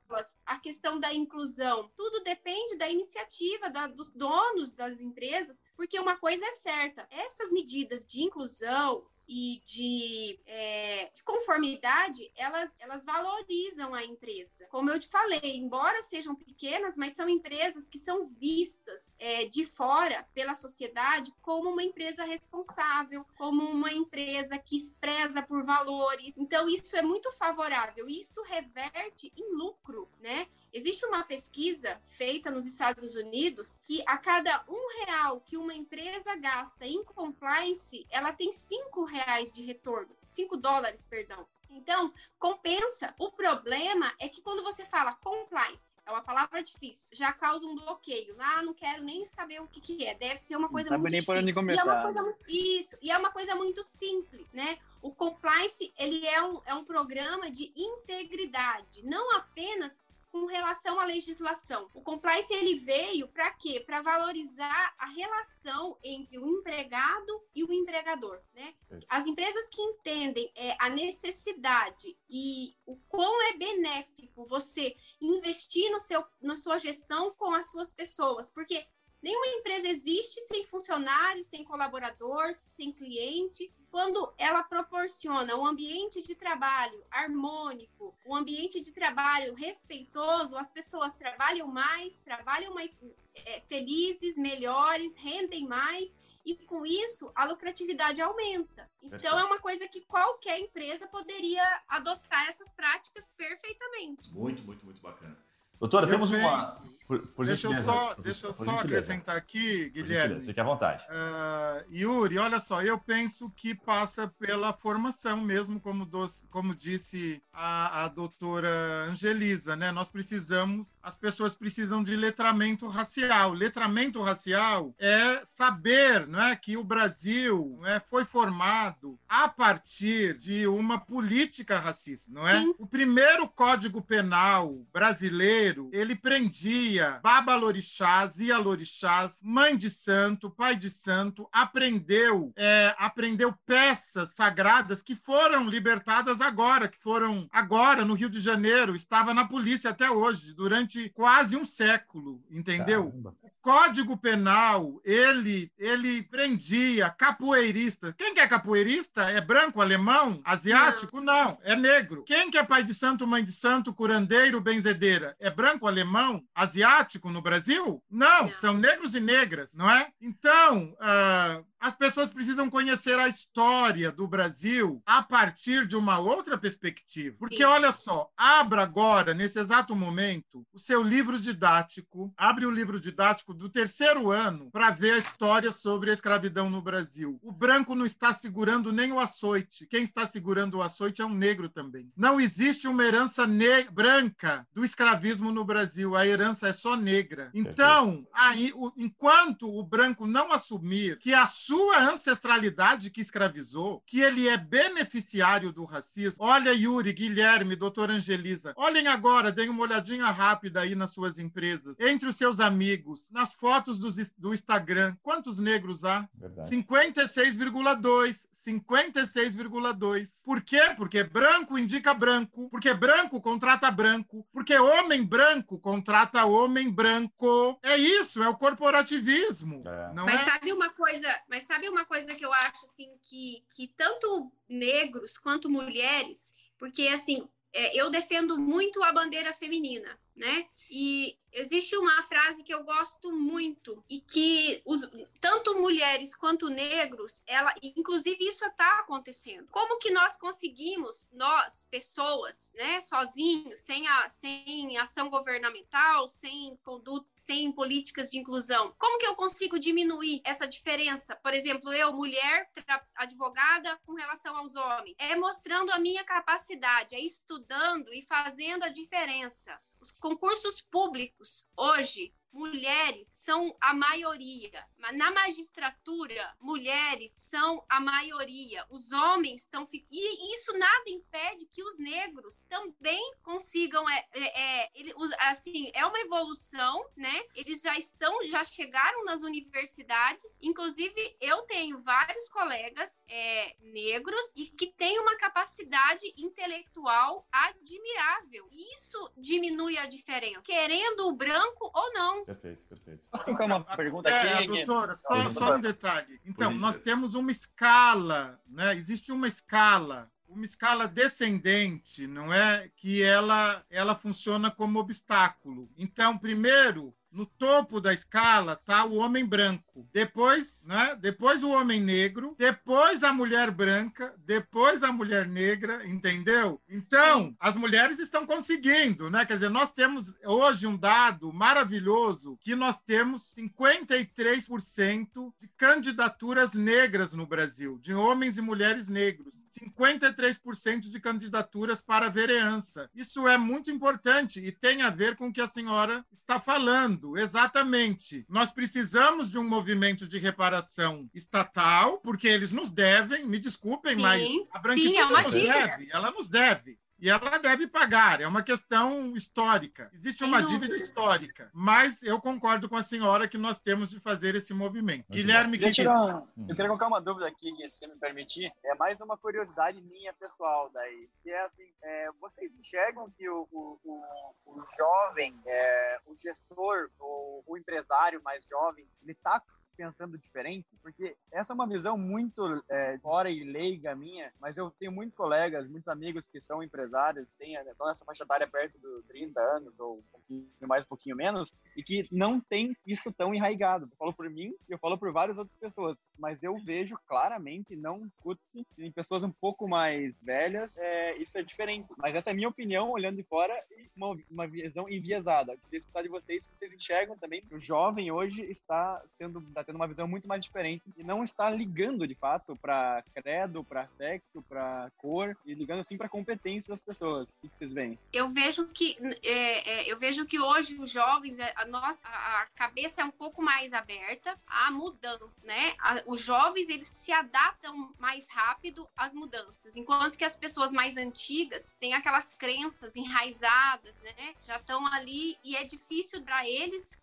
a questão da inclusão. Tudo depende da iniciativa da, dos donos das empresas, porque uma coisa é certa: essas medidas de inclusão, e de, é, de, conformidade, elas, elas valorizam a empresa. Como eu te falei, embora sejam pequenas, mas são empresas que são vistas é, de fora pela sociedade como uma empresa responsável, como uma empresa que expressa por valores. Então, isso é muito favorável. Isso reverte em lucro, né? Existe uma pesquisa feita nos Estados Unidos que a cada um real que uma empresa gasta em compliance, ela tem cinco reais de retorno, cinco dólares, perdão. Então, compensa. O problema é que quando você fala compliance, é uma palavra difícil, já causa um bloqueio. Ah, não quero nem saber o que, que é. Deve ser uma coisa não muito nem difícil. Por onde começar. E é uma coisa muito, isso, e é uma coisa muito simples, né? O compliance, ele é um, é um programa de integridade, não apenas com relação à legislação. O compliance ele veio para quê? Para valorizar a relação entre o empregado e o empregador, né? As empresas que entendem é, a necessidade e o quão é benéfico você investir no seu, na sua gestão com as suas pessoas, porque Nenhuma empresa existe sem funcionário, sem colaborador, sem cliente. Quando ela proporciona um ambiente de trabalho harmônico, um ambiente de trabalho respeitoso, as pessoas trabalham mais, trabalham mais é, felizes, melhores, rendem mais e com isso a lucratividade aumenta. Então é uma coisa que qualquer empresa poderia adotar essas práticas perfeitamente. Muito, muito, muito bacana. Doutora, temos uma Por, por deixa eu só, deixa eu só acrescentar aqui, Guilherme. Fique à vontade. Uh, Yuri, olha só, eu penso que passa pela formação mesmo, como, dos, como disse a, a doutora Angelisa, né? Nós precisamos, as pessoas precisam de letramento racial. Letramento racial é saber não é, que o Brasil não é, foi formado a partir de uma política racista, não é? Sim. O primeiro Código Penal brasileiro, ele prendia babalorixás, ialorixás, mãe de santo, pai de santo, aprendeu, é, aprendeu peças sagradas que foram libertadas agora, que foram agora no Rio de Janeiro, estava na polícia até hoje, durante quase um século, entendeu? Caramba. O Código Penal, ele, ele prendia capoeirista. Quem que é capoeirista? É branco, alemão, asiático? Não, Não é negro. Quem que é pai de santo, mãe de santo, curandeiro, benzedeira? É branco, alemão, asiático no Brasil? Não, Não. são negros e negras, não é? Então, uh, as pessoas precisam conhecer a história do Brasil a partir de uma outra perspectiva. Porque, Sim. olha só, abra agora, nesse exato momento, o seu livro didático, abre o livro didático do terceiro ano para ver a história sobre a escravidão no Brasil. O branco não está segurando nem o açoite. Quem está segurando o açoite é um negro também. Não existe uma herança branca do escravismo no Brasil. A herança é só negra. Então, aí, o, enquanto o branco não assumir que a sua ancestralidade que escravizou, que ele é beneficiário do racismo. Olha, Yuri, Guilherme, doutor Angelisa, olhem agora, deem uma olhadinha rápida aí nas suas empresas, entre os seus amigos, nas fotos do, do Instagram, quantos negros há? 56,2. 56,2. Por quê? Porque branco indica branco, porque branco contrata branco, porque homem branco contrata homem branco. É isso, é o corporativismo. É. Não mas é? sabe uma coisa, mas sabe uma coisa que eu acho assim que, que tanto negros quanto mulheres, porque assim, é, eu defendo muito a bandeira feminina, né? E existe uma frase que eu gosto muito e que os, tanto mulheres quanto negros, ela, inclusive isso está acontecendo. Como que nós conseguimos, nós, pessoas, né, sozinhos, sem, a, sem ação governamental, sem conduta, sem políticas de inclusão, como que eu consigo diminuir essa diferença? Por exemplo, eu, mulher, advogada, com relação aos homens, é mostrando a minha capacidade, é estudando e fazendo a diferença os concursos públicos. Hoje mulheres são a maioria. Na magistratura, mulheres são a maioria. Os homens estão. E isso nada impede que os negros também consigam. É, é, é, assim, é uma evolução, né? Eles já estão, já chegaram nas universidades. Inclusive, eu tenho vários colegas é, negros e que têm uma capacidade intelectual admirável. Isso diminui a diferença, querendo o branco ou não. Perfeito, perfeito. Posso colocar uma pergunta é, aqui? Doutora, só, só um detalhe. Então, nós temos uma escala, né? Existe uma escala uma escala descendente, não é? Que ela, ela funciona como obstáculo. Então, primeiro, no topo da escala está o homem branco, depois, né? Depois o homem negro, depois a mulher branca, depois a mulher negra, entendeu? Então, as mulheres estão conseguindo, né? Quer dizer, nós temos hoje um dado maravilhoso que nós temos 53% de candidaturas negras no Brasil, de homens e mulheres negros. 53% de candidaturas para vereança. Isso é muito importante e tem a ver com o que a senhora está falando. Exatamente. Nós precisamos de um movimento de reparação estatal, porque eles nos devem, me desculpem, sim, mas a branquitude sim, é nos deve, ela nos deve e ela deve pagar. É uma questão histórica. Existe uma dívida histórica. Mas eu concordo com a senhora que nós temos de fazer esse movimento. Muito Guilherme, que... tirar, hum. Eu queria colocar uma dúvida aqui, se você me permitir. É mais uma curiosidade minha pessoal daí. Que é assim, é, vocês enxergam que o, o, o, o jovem, é, o gestor, o, o empresário mais jovem, ele está pensando diferente? Porque essa é uma visão muito é, fora e leiga minha, mas eu tenho muitos colegas, muitos amigos que são empresários, têm, nessa faixa etária perto dos 30 anos, ou um pouquinho mais, um pouquinho menos, e que não tem isso tão enraigado. Eu falo por mim e eu falo por várias outras pessoas, mas eu vejo claramente, não curte em pessoas um pouco mais velhas, é, isso é diferente. Mas essa é a minha opinião, olhando de fora, e uma, uma visão enviesada. Queria escutar de vocês, que vocês enxergam também que o jovem hoje está sendo, tendo uma visão muito mais diferente e não está ligando, de fato, para credo, para sexo, para cor, e ligando, assim, para competência das pessoas. O que vocês veem? Eu vejo que, é, é, eu vejo que hoje os jovens, é, a nossa a cabeça é um pouco mais aberta à mudança, né? A, os jovens, eles se adaptam mais rápido às mudanças, enquanto que as pessoas mais antigas têm aquelas crenças enraizadas, né? Já estão ali e é difícil para eles,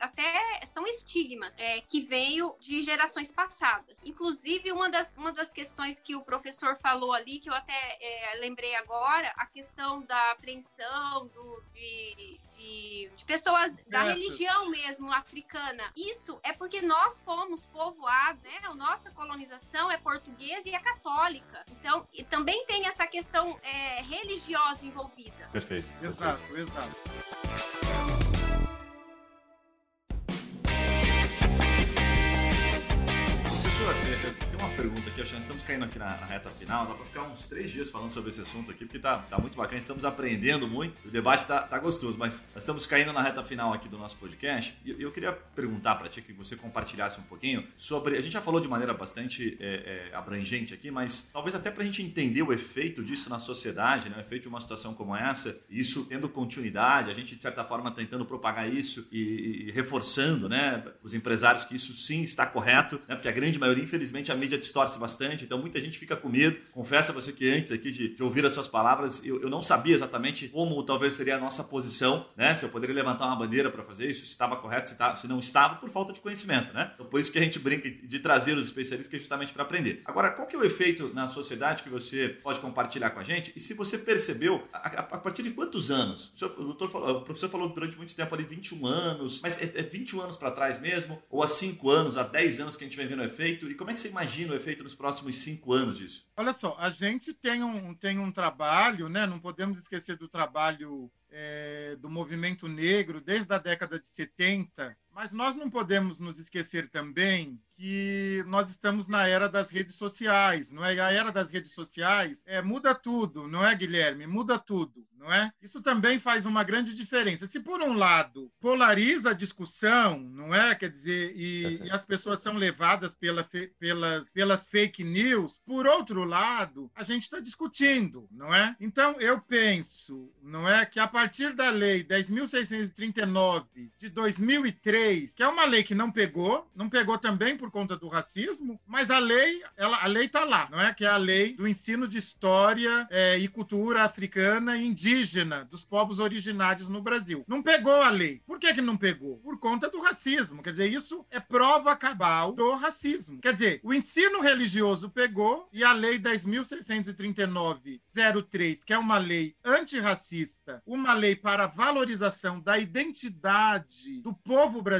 até são estigmas é, que veio de gerações passadas. Inclusive, uma das, uma das questões que o professor falou ali, que eu até é, lembrei agora, a questão da apreensão do, de, de, de pessoas da religião mesmo africana. Isso é porque nós fomos povoados, né? A nossa colonização é portuguesa e é católica. Então, e também tem essa questão é, religiosa envolvida. Perfeito. Exato, perfeito. exato. pergunta aqui, achando estamos caindo aqui na, na, reta final, dá para ficar uns três dias falando sobre esse assunto aqui, porque tá, tá muito bacana, estamos aprendendo muito, o debate tá, tá gostoso, mas estamos caindo na reta final aqui do nosso podcast e eu queria perguntar para ti que você compartilhasse um pouquinho sobre, a gente já falou de maneira bastante é, é, abrangente aqui, mas talvez até para a gente entender o efeito disso na sociedade, né, o efeito de uma situação como essa, isso tendo continuidade, a gente de certa forma tentando propagar isso e, e reforçando, né, os empresários que isso sim está correto, né, porque a grande maioria, infelizmente, a mídia distorce bastante, então muita gente fica com medo. Confesso a você que antes aqui de, de ouvir as suas palavras, eu, eu, não sabia exatamente como talvez seria a nossa posição, né? Se eu poderia levantar uma bandeira para fazer isso, se estava correto, se, estava, se não estava, por falta de conhecimento, né? Então por isso que a gente brinca de trazer os especialistas, que é justamente para aprender. Agora, qual que é o efeito na sociedade que você pode compartilhar com a gente? E se você percebeu, a, a, a partir de quantos anos? O, senhor, o, doutor o, professor falou durante muito tempo ali 21 anos, mas é, é 21 anos para trás mesmo? Ou há 5 anos, há 10 anos que a gente vem vendo o efeito? E como é que você imagina o efeito nos próximos cinco anos disso? Olha só, a gente tem um, tem um trabalho, né? Não podemos esquecer do trabalho é, do movimento negro desde a década de 70, mas nós não podemos nos esquecer também que nós estamos na era das redes sociais, não é? A era das redes sociais é, muda tudo, não é, Guilherme? Muda tudo, não é? Isso também faz uma grande diferença. Se por um lado polariza a discussão, não é? Quer dizer, e, e as pessoas são levadas pela, pelas, pelas fake news, por outro lado, a gente está discutindo, não é? Então eu penso, não é, que a partir da lei 10.639 de 2003, que é uma lei que não pegou, não pegou também por conta do racismo, mas a lei, ela, a lei está lá, não é? Que é a lei do ensino de história é, e cultura africana e indígena dos povos originários no Brasil. Não pegou a lei. Por que, que não pegou? Por conta do racismo. Quer dizer, isso é prova cabal do racismo. Quer dizer, o ensino religioso pegou e a lei 10.639-03, que é uma lei antirracista, uma lei para valorização da identidade do povo brasileiro,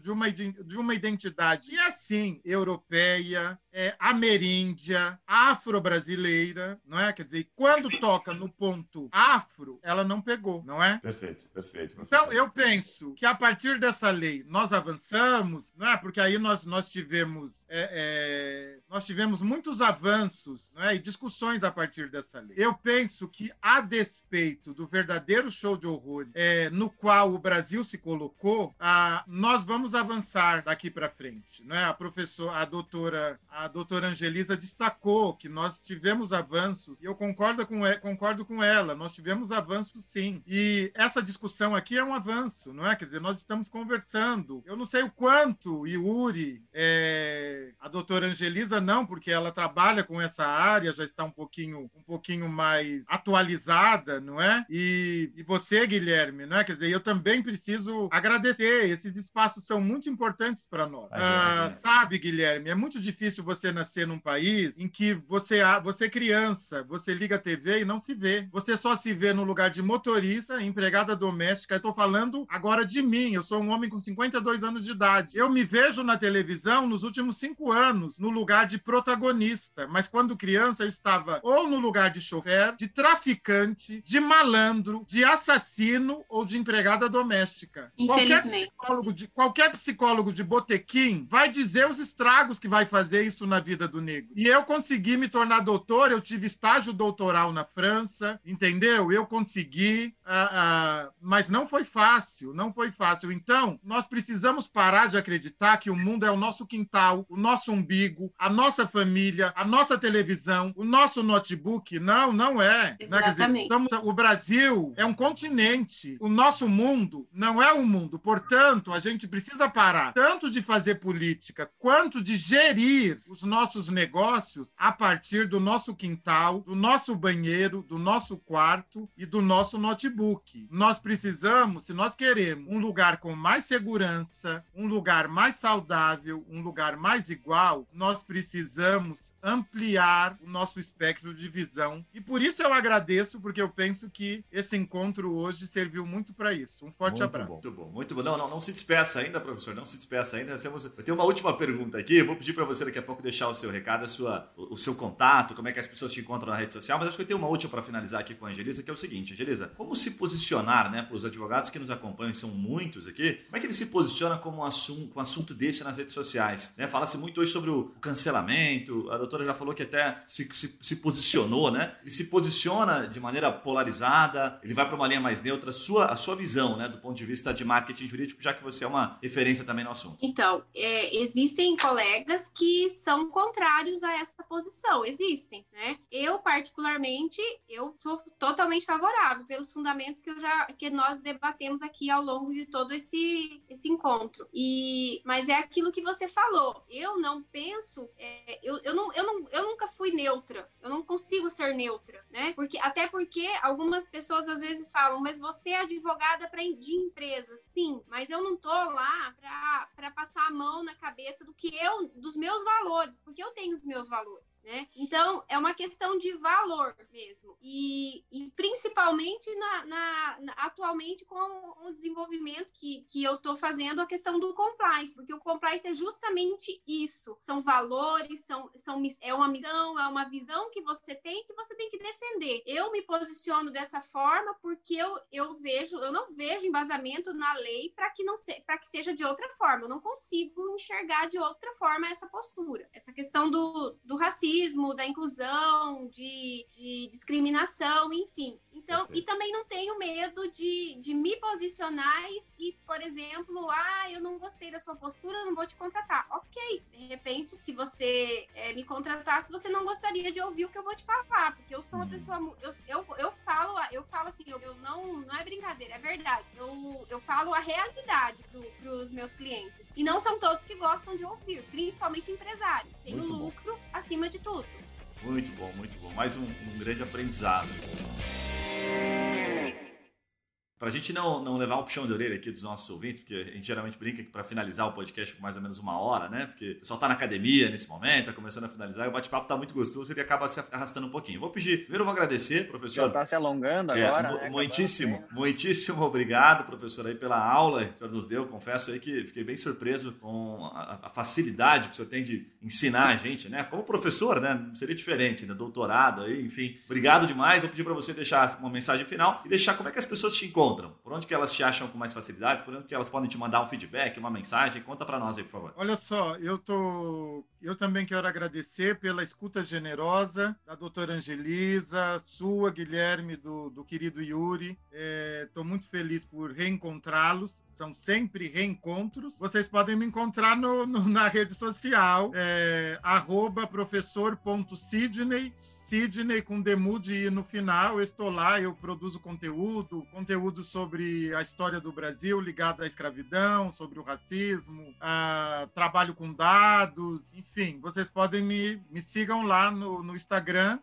de uma, de uma identidade que é sim europeia, é, ameríndia, afro-brasileira, não é? Quer dizer, quando toca no ponto afro, ela não pegou, não é? Perfeito, perfeito. Então, eu penso que a partir dessa lei nós avançamos, não é? Porque aí nós, nós tivemos é, é, nós tivemos muitos avanços não é? e discussões a partir dessa lei. Eu penso que, a despeito do verdadeiro show de horror é, no qual o Brasil se colocou, a, nós vamos avançar daqui para frente, não é? a professora, a doutora, a doutora Angelisa destacou que nós tivemos avanços, e eu concordo com, concordo com ela, nós tivemos avanços sim. E essa discussão aqui é um avanço, não é? Quer dizer, nós estamos conversando. Eu não sei o quanto Yuri, é, a doutora Angelisa não, porque ela trabalha com essa área, já está um pouquinho, um pouquinho mais atualizada, não é? E, e você, Guilherme, não é? Quer dizer, eu também preciso agradecer esses esses espaços são muito importantes para nós. Ah, sabe, Guilherme, é muito difícil você nascer num país em que você, você é criança, você liga a TV e não se vê. Você só se vê no lugar de motorista, empregada doméstica. Estou falando agora de mim. Eu sou um homem com 52 anos de idade. Eu me vejo na televisão nos últimos cinco anos no lugar de protagonista, mas quando criança eu estava ou no lugar de chofer, de traficante, de malandro, de assassino ou de empregada doméstica. Qualquer psicólogo de, qualquer psicólogo de botequim vai dizer os estragos que vai fazer isso na vida do negro. E eu consegui me tornar doutor, eu tive estágio doutoral na França, entendeu? Eu consegui, uh, uh, mas não foi fácil, não foi fácil. Então, nós precisamos parar de acreditar que o mundo é o nosso quintal, o nosso umbigo, a nossa família, a nossa televisão, o nosso notebook. Não, não é. Exatamente. Né? Dizer, o Brasil é um continente. O nosso mundo não é um mundo. Portanto, a gente precisa parar tanto de fazer política quanto de gerir os nossos negócios a partir do nosso quintal, do nosso banheiro, do nosso quarto e do nosso notebook. Nós precisamos, se nós queremos um lugar com mais segurança, um lugar mais saudável, um lugar mais igual, nós precisamos ampliar o nosso espectro de visão. E por isso eu agradeço, porque eu penso que esse encontro hoje serviu muito para isso. Um forte muito abraço. Bom, muito bom, muito bom. Não, não, não se despeça ainda, professor, não se despeça ainda. Temos... Eu tenho uma última pergunta aqui, eu vou pedir para você daqui a pouco deixar o seu recado, a sua, o, seu contato, como é que as pessoas te encontram na rede social, mas acho que eu tenho uma última para finalizar aqui com a Angelisa, que é o seguinte, Angelisa, como se posicionar, né, para os advogados que nos acompanham, são muitos aqui, como é que ele se posiciona como um assunto, um assunto desse nas redes sociais? Né? Fala-se muito hoje sobre o cancelamento, a doutora já falou que até se, se, se posicionou, né? Ele se posiciona de maneira polarizada, ele vai para uma linha mais neutra, sua, a sua visão, né, do ponto de vista de marketing jurídico, já que você é uma referência também no assunto. Então, é, existem colegas que são contrários a essa posição, existem, né? Eu, particularmente, eu sou totalmente favorável pelos fundamentos que eu já que nós debatemos aqui ao longo de todo esse, esse encontro. E mas é aquilo que você falou. Eu não penso, é, eu, eu, não, eu, não, eu nunca fui neutra. Eu não consigo ser neutra, né? Porque até porque algumas pessoas às vezes falam, mas você é advogada para de empresa, sim, mas eu não tô lá para passar a mão na cabeça do que eu, dos meus valores, porque eu tenho os meus valores, né? Então é uma questão de valor mesmo e, e principalmente na, na, na, atualmente com o desenvolvimento que, que eu tô fazendo a questão do compliance, porque o compliance é justamente isso, são valores, são, são é uma missão, é uma visão que você tem que você tem que defender. Eu me posiciono dessa forma porque eu, eu vejo, eu não vejo embasamento na lei para que não se, para que seja de outra forma. Eu não consigo enxergar de outra forma essa postura. Essa questão do, do racismo, da inclusão, de, de discriminação, enfim. Então, e também não tenho medo de, de me posicionar e, por exemplo, ah, eu não gostei da sua postura, não vou te contratar. Ok, de repente, se você é, me contratasse, você não gostaria de ouvir o que eu vou te falar, porque eu sou uma uhum. pessoa. Eu, eu, eu falo, eu falo assim, eu, eu não, não é brincadeira, é verdade. Eu, eu falo a realidade para os meus clientes. E não são todos que gostam de ouvir, principalmente empresários. Tem o lucro bom. acima de tudo. Muito bom, muito bom. Mais um, um grande aprendizado para a gente não, não levar um puxão de orelha aqui dos nossos ouvintes, porque a gente geralmente brinca que para finalizar o podcast com mais ou menos uma hora, né? Porque o pessoal está na academia nesse momento, está começando a finalizar, e o bate-papo está muito gostoso, ele acaba se arrastando um pouquinho. Vou pedir, primeiro vou agradecer, professor. Já está se alongando é, agora. né? Muitíssimo, muitíssimo obrigado, professor, aí pela aula que o senhor nos deu. Confesso aí que fiquei bem surpreso com a, a facilidade que o senhor tem de ensinar a gente, né? Como professor, né? Não seria diferente, né? Doutorado aí, enfim. Obrigado demais. Vou pedir para você deixar uma mensagem final e deixar como é que as pessoas te encontram encontram? Por onde que elas te acham com mais facilidade? Por onde que elas podem te mandar um feedback, uma mensagem? Conta para nós aí, por favor. Olha só, eu tô eu também quero agradecer pela escuta generosa da doutora Angelisa, sua, Guilherme, do, do querido Yuri. Estou é, muito feliz por reencontrá-los. São sempre reencontros. Vocês podem me encontrar no, no, na rede social, é, professor.sidney, Sidney com demude no final. Eu estou lá, eu produzo conteúdo, conteúdo sobre a história do Brasil ligada à escravidão, sobre o racismo, trabalho com dados, enfim, vocês podem me, me sigam lá no, no Instagram,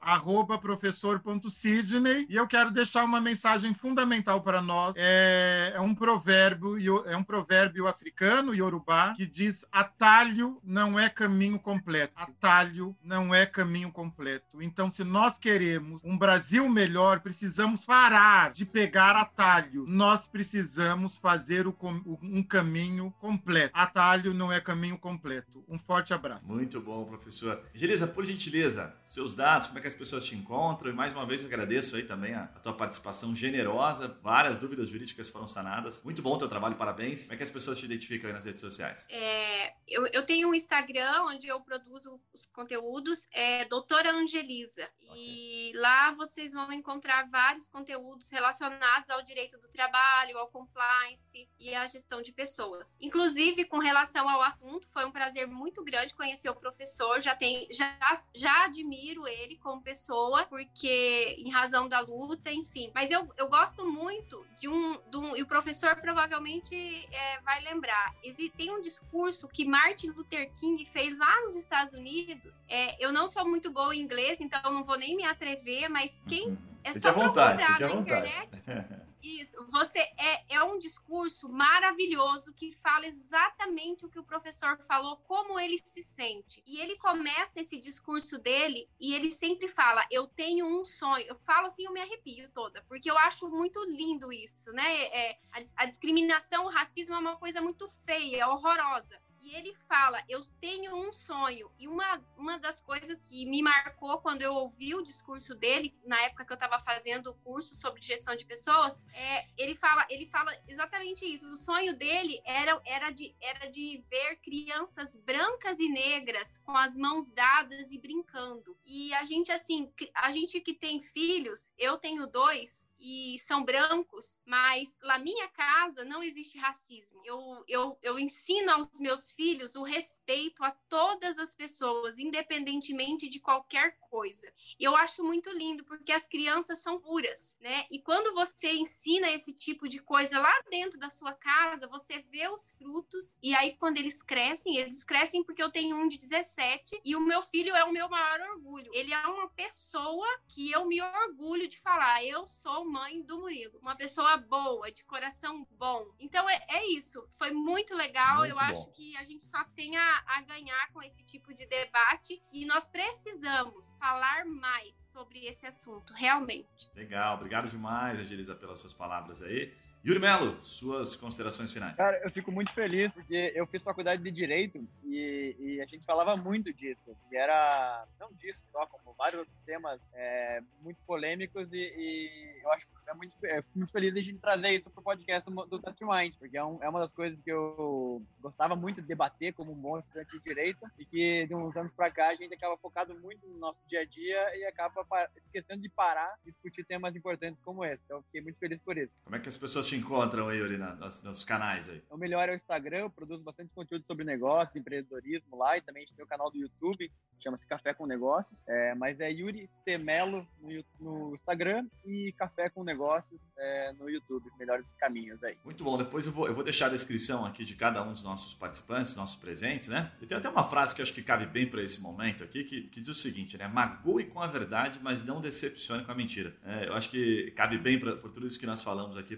professor.sidney, e eu quero deixar uma mensagem fundamental para nós. É, é um provérbio, é um provérbio africano, Yorubá, que diz atalho não é caminho completo. Atalho não é caminho completo. Então, se nós queremos um Brasil melhor, precisamos parar de pegar atalho. Nós precisamos fazer o, um caminho completo. Atalho não é caminho completo. Um forte abraço. Muito bom, professor. Gelisa, por gentileza, seus dados, como é que as pessoas te encontram? E mais uma vez agradeço aí também a, a tua participação generosa. Várias dúvidas jurídicas foram sanadas. Muito bom o teu trabalho, parabéns. Como é que as pessoas te identificam aí nas redes sociais? É, eu, eu tenho um Instagram onde eu produzo os conteúdos, é doutora Angelisa. Okay. E lá vocês vão encontrar vários conteúdos relacionados ao direito do trabalho, ao compliance e à gestão de pessoas. Inclusive, com relação ao assunto, foi um prazer muito grande conhecer o professor. Já, tem, já, já admiro ele como pessoa, porque em razão da luta, enfim. Mas eu, eu gosto muito de um, de um. E o professor provavelmente é, vai lembrar. Existe, tem um discurso que Martin Luther King fez lá nos Estados Unidos. É, eu não sou muito boa em inglês, então não vou nem me atrever, mas quem. Uhum. É só vontade, procurar na internet. Isso, você é, é um discurso maravilhoso que fala exatamente o que o professor falou, como ele se sente. E ele começa esse discurso dele e ele sempre fala: Eu tenho um sonho. Eu falo assim, eu me arrepio toda, porque eu acho muito lindo isso, né? É, a, a discriminação, o racismo é uma coisa muito feia, horrorosa. E ele fala: Eu tenho um sonho. E uma, uma das coisas que me marcou quando eu ouvi o discurso dele, na época que eu estava fazendo o curso sobre gestão de pessoas, é, ele, fala, ele fala exatamente isso. O sonho dele era, era, de, era de ver crianças brancas e negras com as mãos dadas e brincando. E a gente, assim, a gente que tem filhos, eu tenho dois, e são brancos, mas na minha casa não existe racismo. Eu, eu, eu ensino aos meus filhos o respeito a todas as pessoas, independentemente de qualquer coisa. E eu acho muito lindo, porque as crianças são puras, né? E quando você ensina esse tipo de coisa lá dentro da sua casa, você vê os frutos, e aí quando eles crescem, eles crescem porque eu tenho um de 17 e o meu filho é o meu maior orgulho. Ele é uma pessoa que eu me orgulho de falar, eu sou mãe do Murilo. Uma pessoa boa, de coração bom. Então é, é isso. Foi muito legal. Muito Eu bom. acho que a gente só tem a, a ganhar com esse tipo de debate e nós precisamos falar mais sobre esse assunto, realmente. Legal, obrigado demais, Agiliza, pelas suas palavras aí. Yuri Melo, suas considerações finais. Cara, eu fico muito feliz porque eu fiz faculdade de Direito e, e a gente falava muito disso. E era, não disso só, como vários outros temas é, muito polêmicos e, e, eu acho é muito, é, muito feliz a gente trazer isso para o podcast do Touch Mind, porque é, um, é, uma das coisas que eu gostava muito de debater como um bom estudante de Direito e que de uns anos para cá a gente acaba focado muito no nosso dia a dia e acaba esquecendo de parar e discutir temas importantes como esse. Então eu fiquei muito feliz por isso. Como é que as pessoas te encontram aí, Yuri, nos, nos canais aí? O melhor é o Instagram, eu produzo bastante conteúdo sobre negócios, empreendedorismo lá e também a gente tem o canal do YouTube, chama-se Café com Negócios, é, mas é Yuri Semelo no, no, Instagram e Café com Negócios é, no YouTube, melhores caminhos aí. Muito bom, depois eu vou, eu vou deixar a descrição aqui de cada um dos nossos participantes, nossos presentes, né? Eu tenho até uma frase que eu acho que cabe bem para esse momento aqui, que, que, diz o seguinte, né? Magoe com a verdade, mas não decepcione com a mentira. É, eu acho que cabe bem pra, por tudo isso que nós falamos aqui,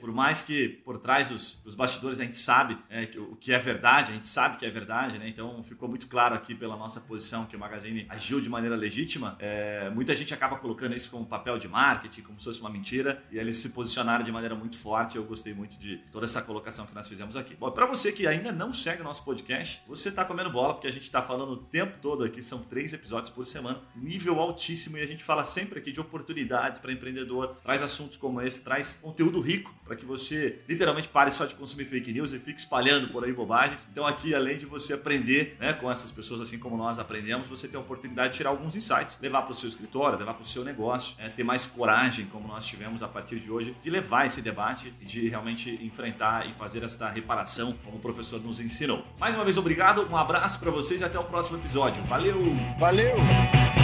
por mais que por trás dos, dos bastidores a gente sabe é, que, o que é verdade, a gente sabe que é verdade, né? Então ficou muito claro aqui pela nossa posição que o Magazine agiu de maneira legítima. É, muita gente acaba colocando isso como papel de marketing, como se fosse uma mentira, e eles se posicionaram de maneira muito forte. Eu gostei muito de toda essa colocação que nós fizemos aqui. Bom, para você que ainda não segue o nosso podcast, você está comendo bola, porque a gente está falando o tempo todo aqui, são três episódios por semana, nível altíssimo, e a gente fala sempre aqui de oportunidades para empreendedor, traz assuntos como esse, traz conteúdo rico para que você literalmente pare só de consumir fake news e fique espalhando por aí bobagens. Então aqui, além de você aprender né, com essas pessoas, assim como nós aprendemos, você tem a oportunidade de tirar alguns insights, levar para o seu escritório, levar para o seu negócio, é, ter mais coragem, como nós tivemos a partir de hoje, de levar esse debate, de realmente enfrentar e fazer esta reparação, como o professor nos ensinou. Mais uma vez, obrigado, um abraço para vocês e até o próximo episódio. Valeu! Valeu!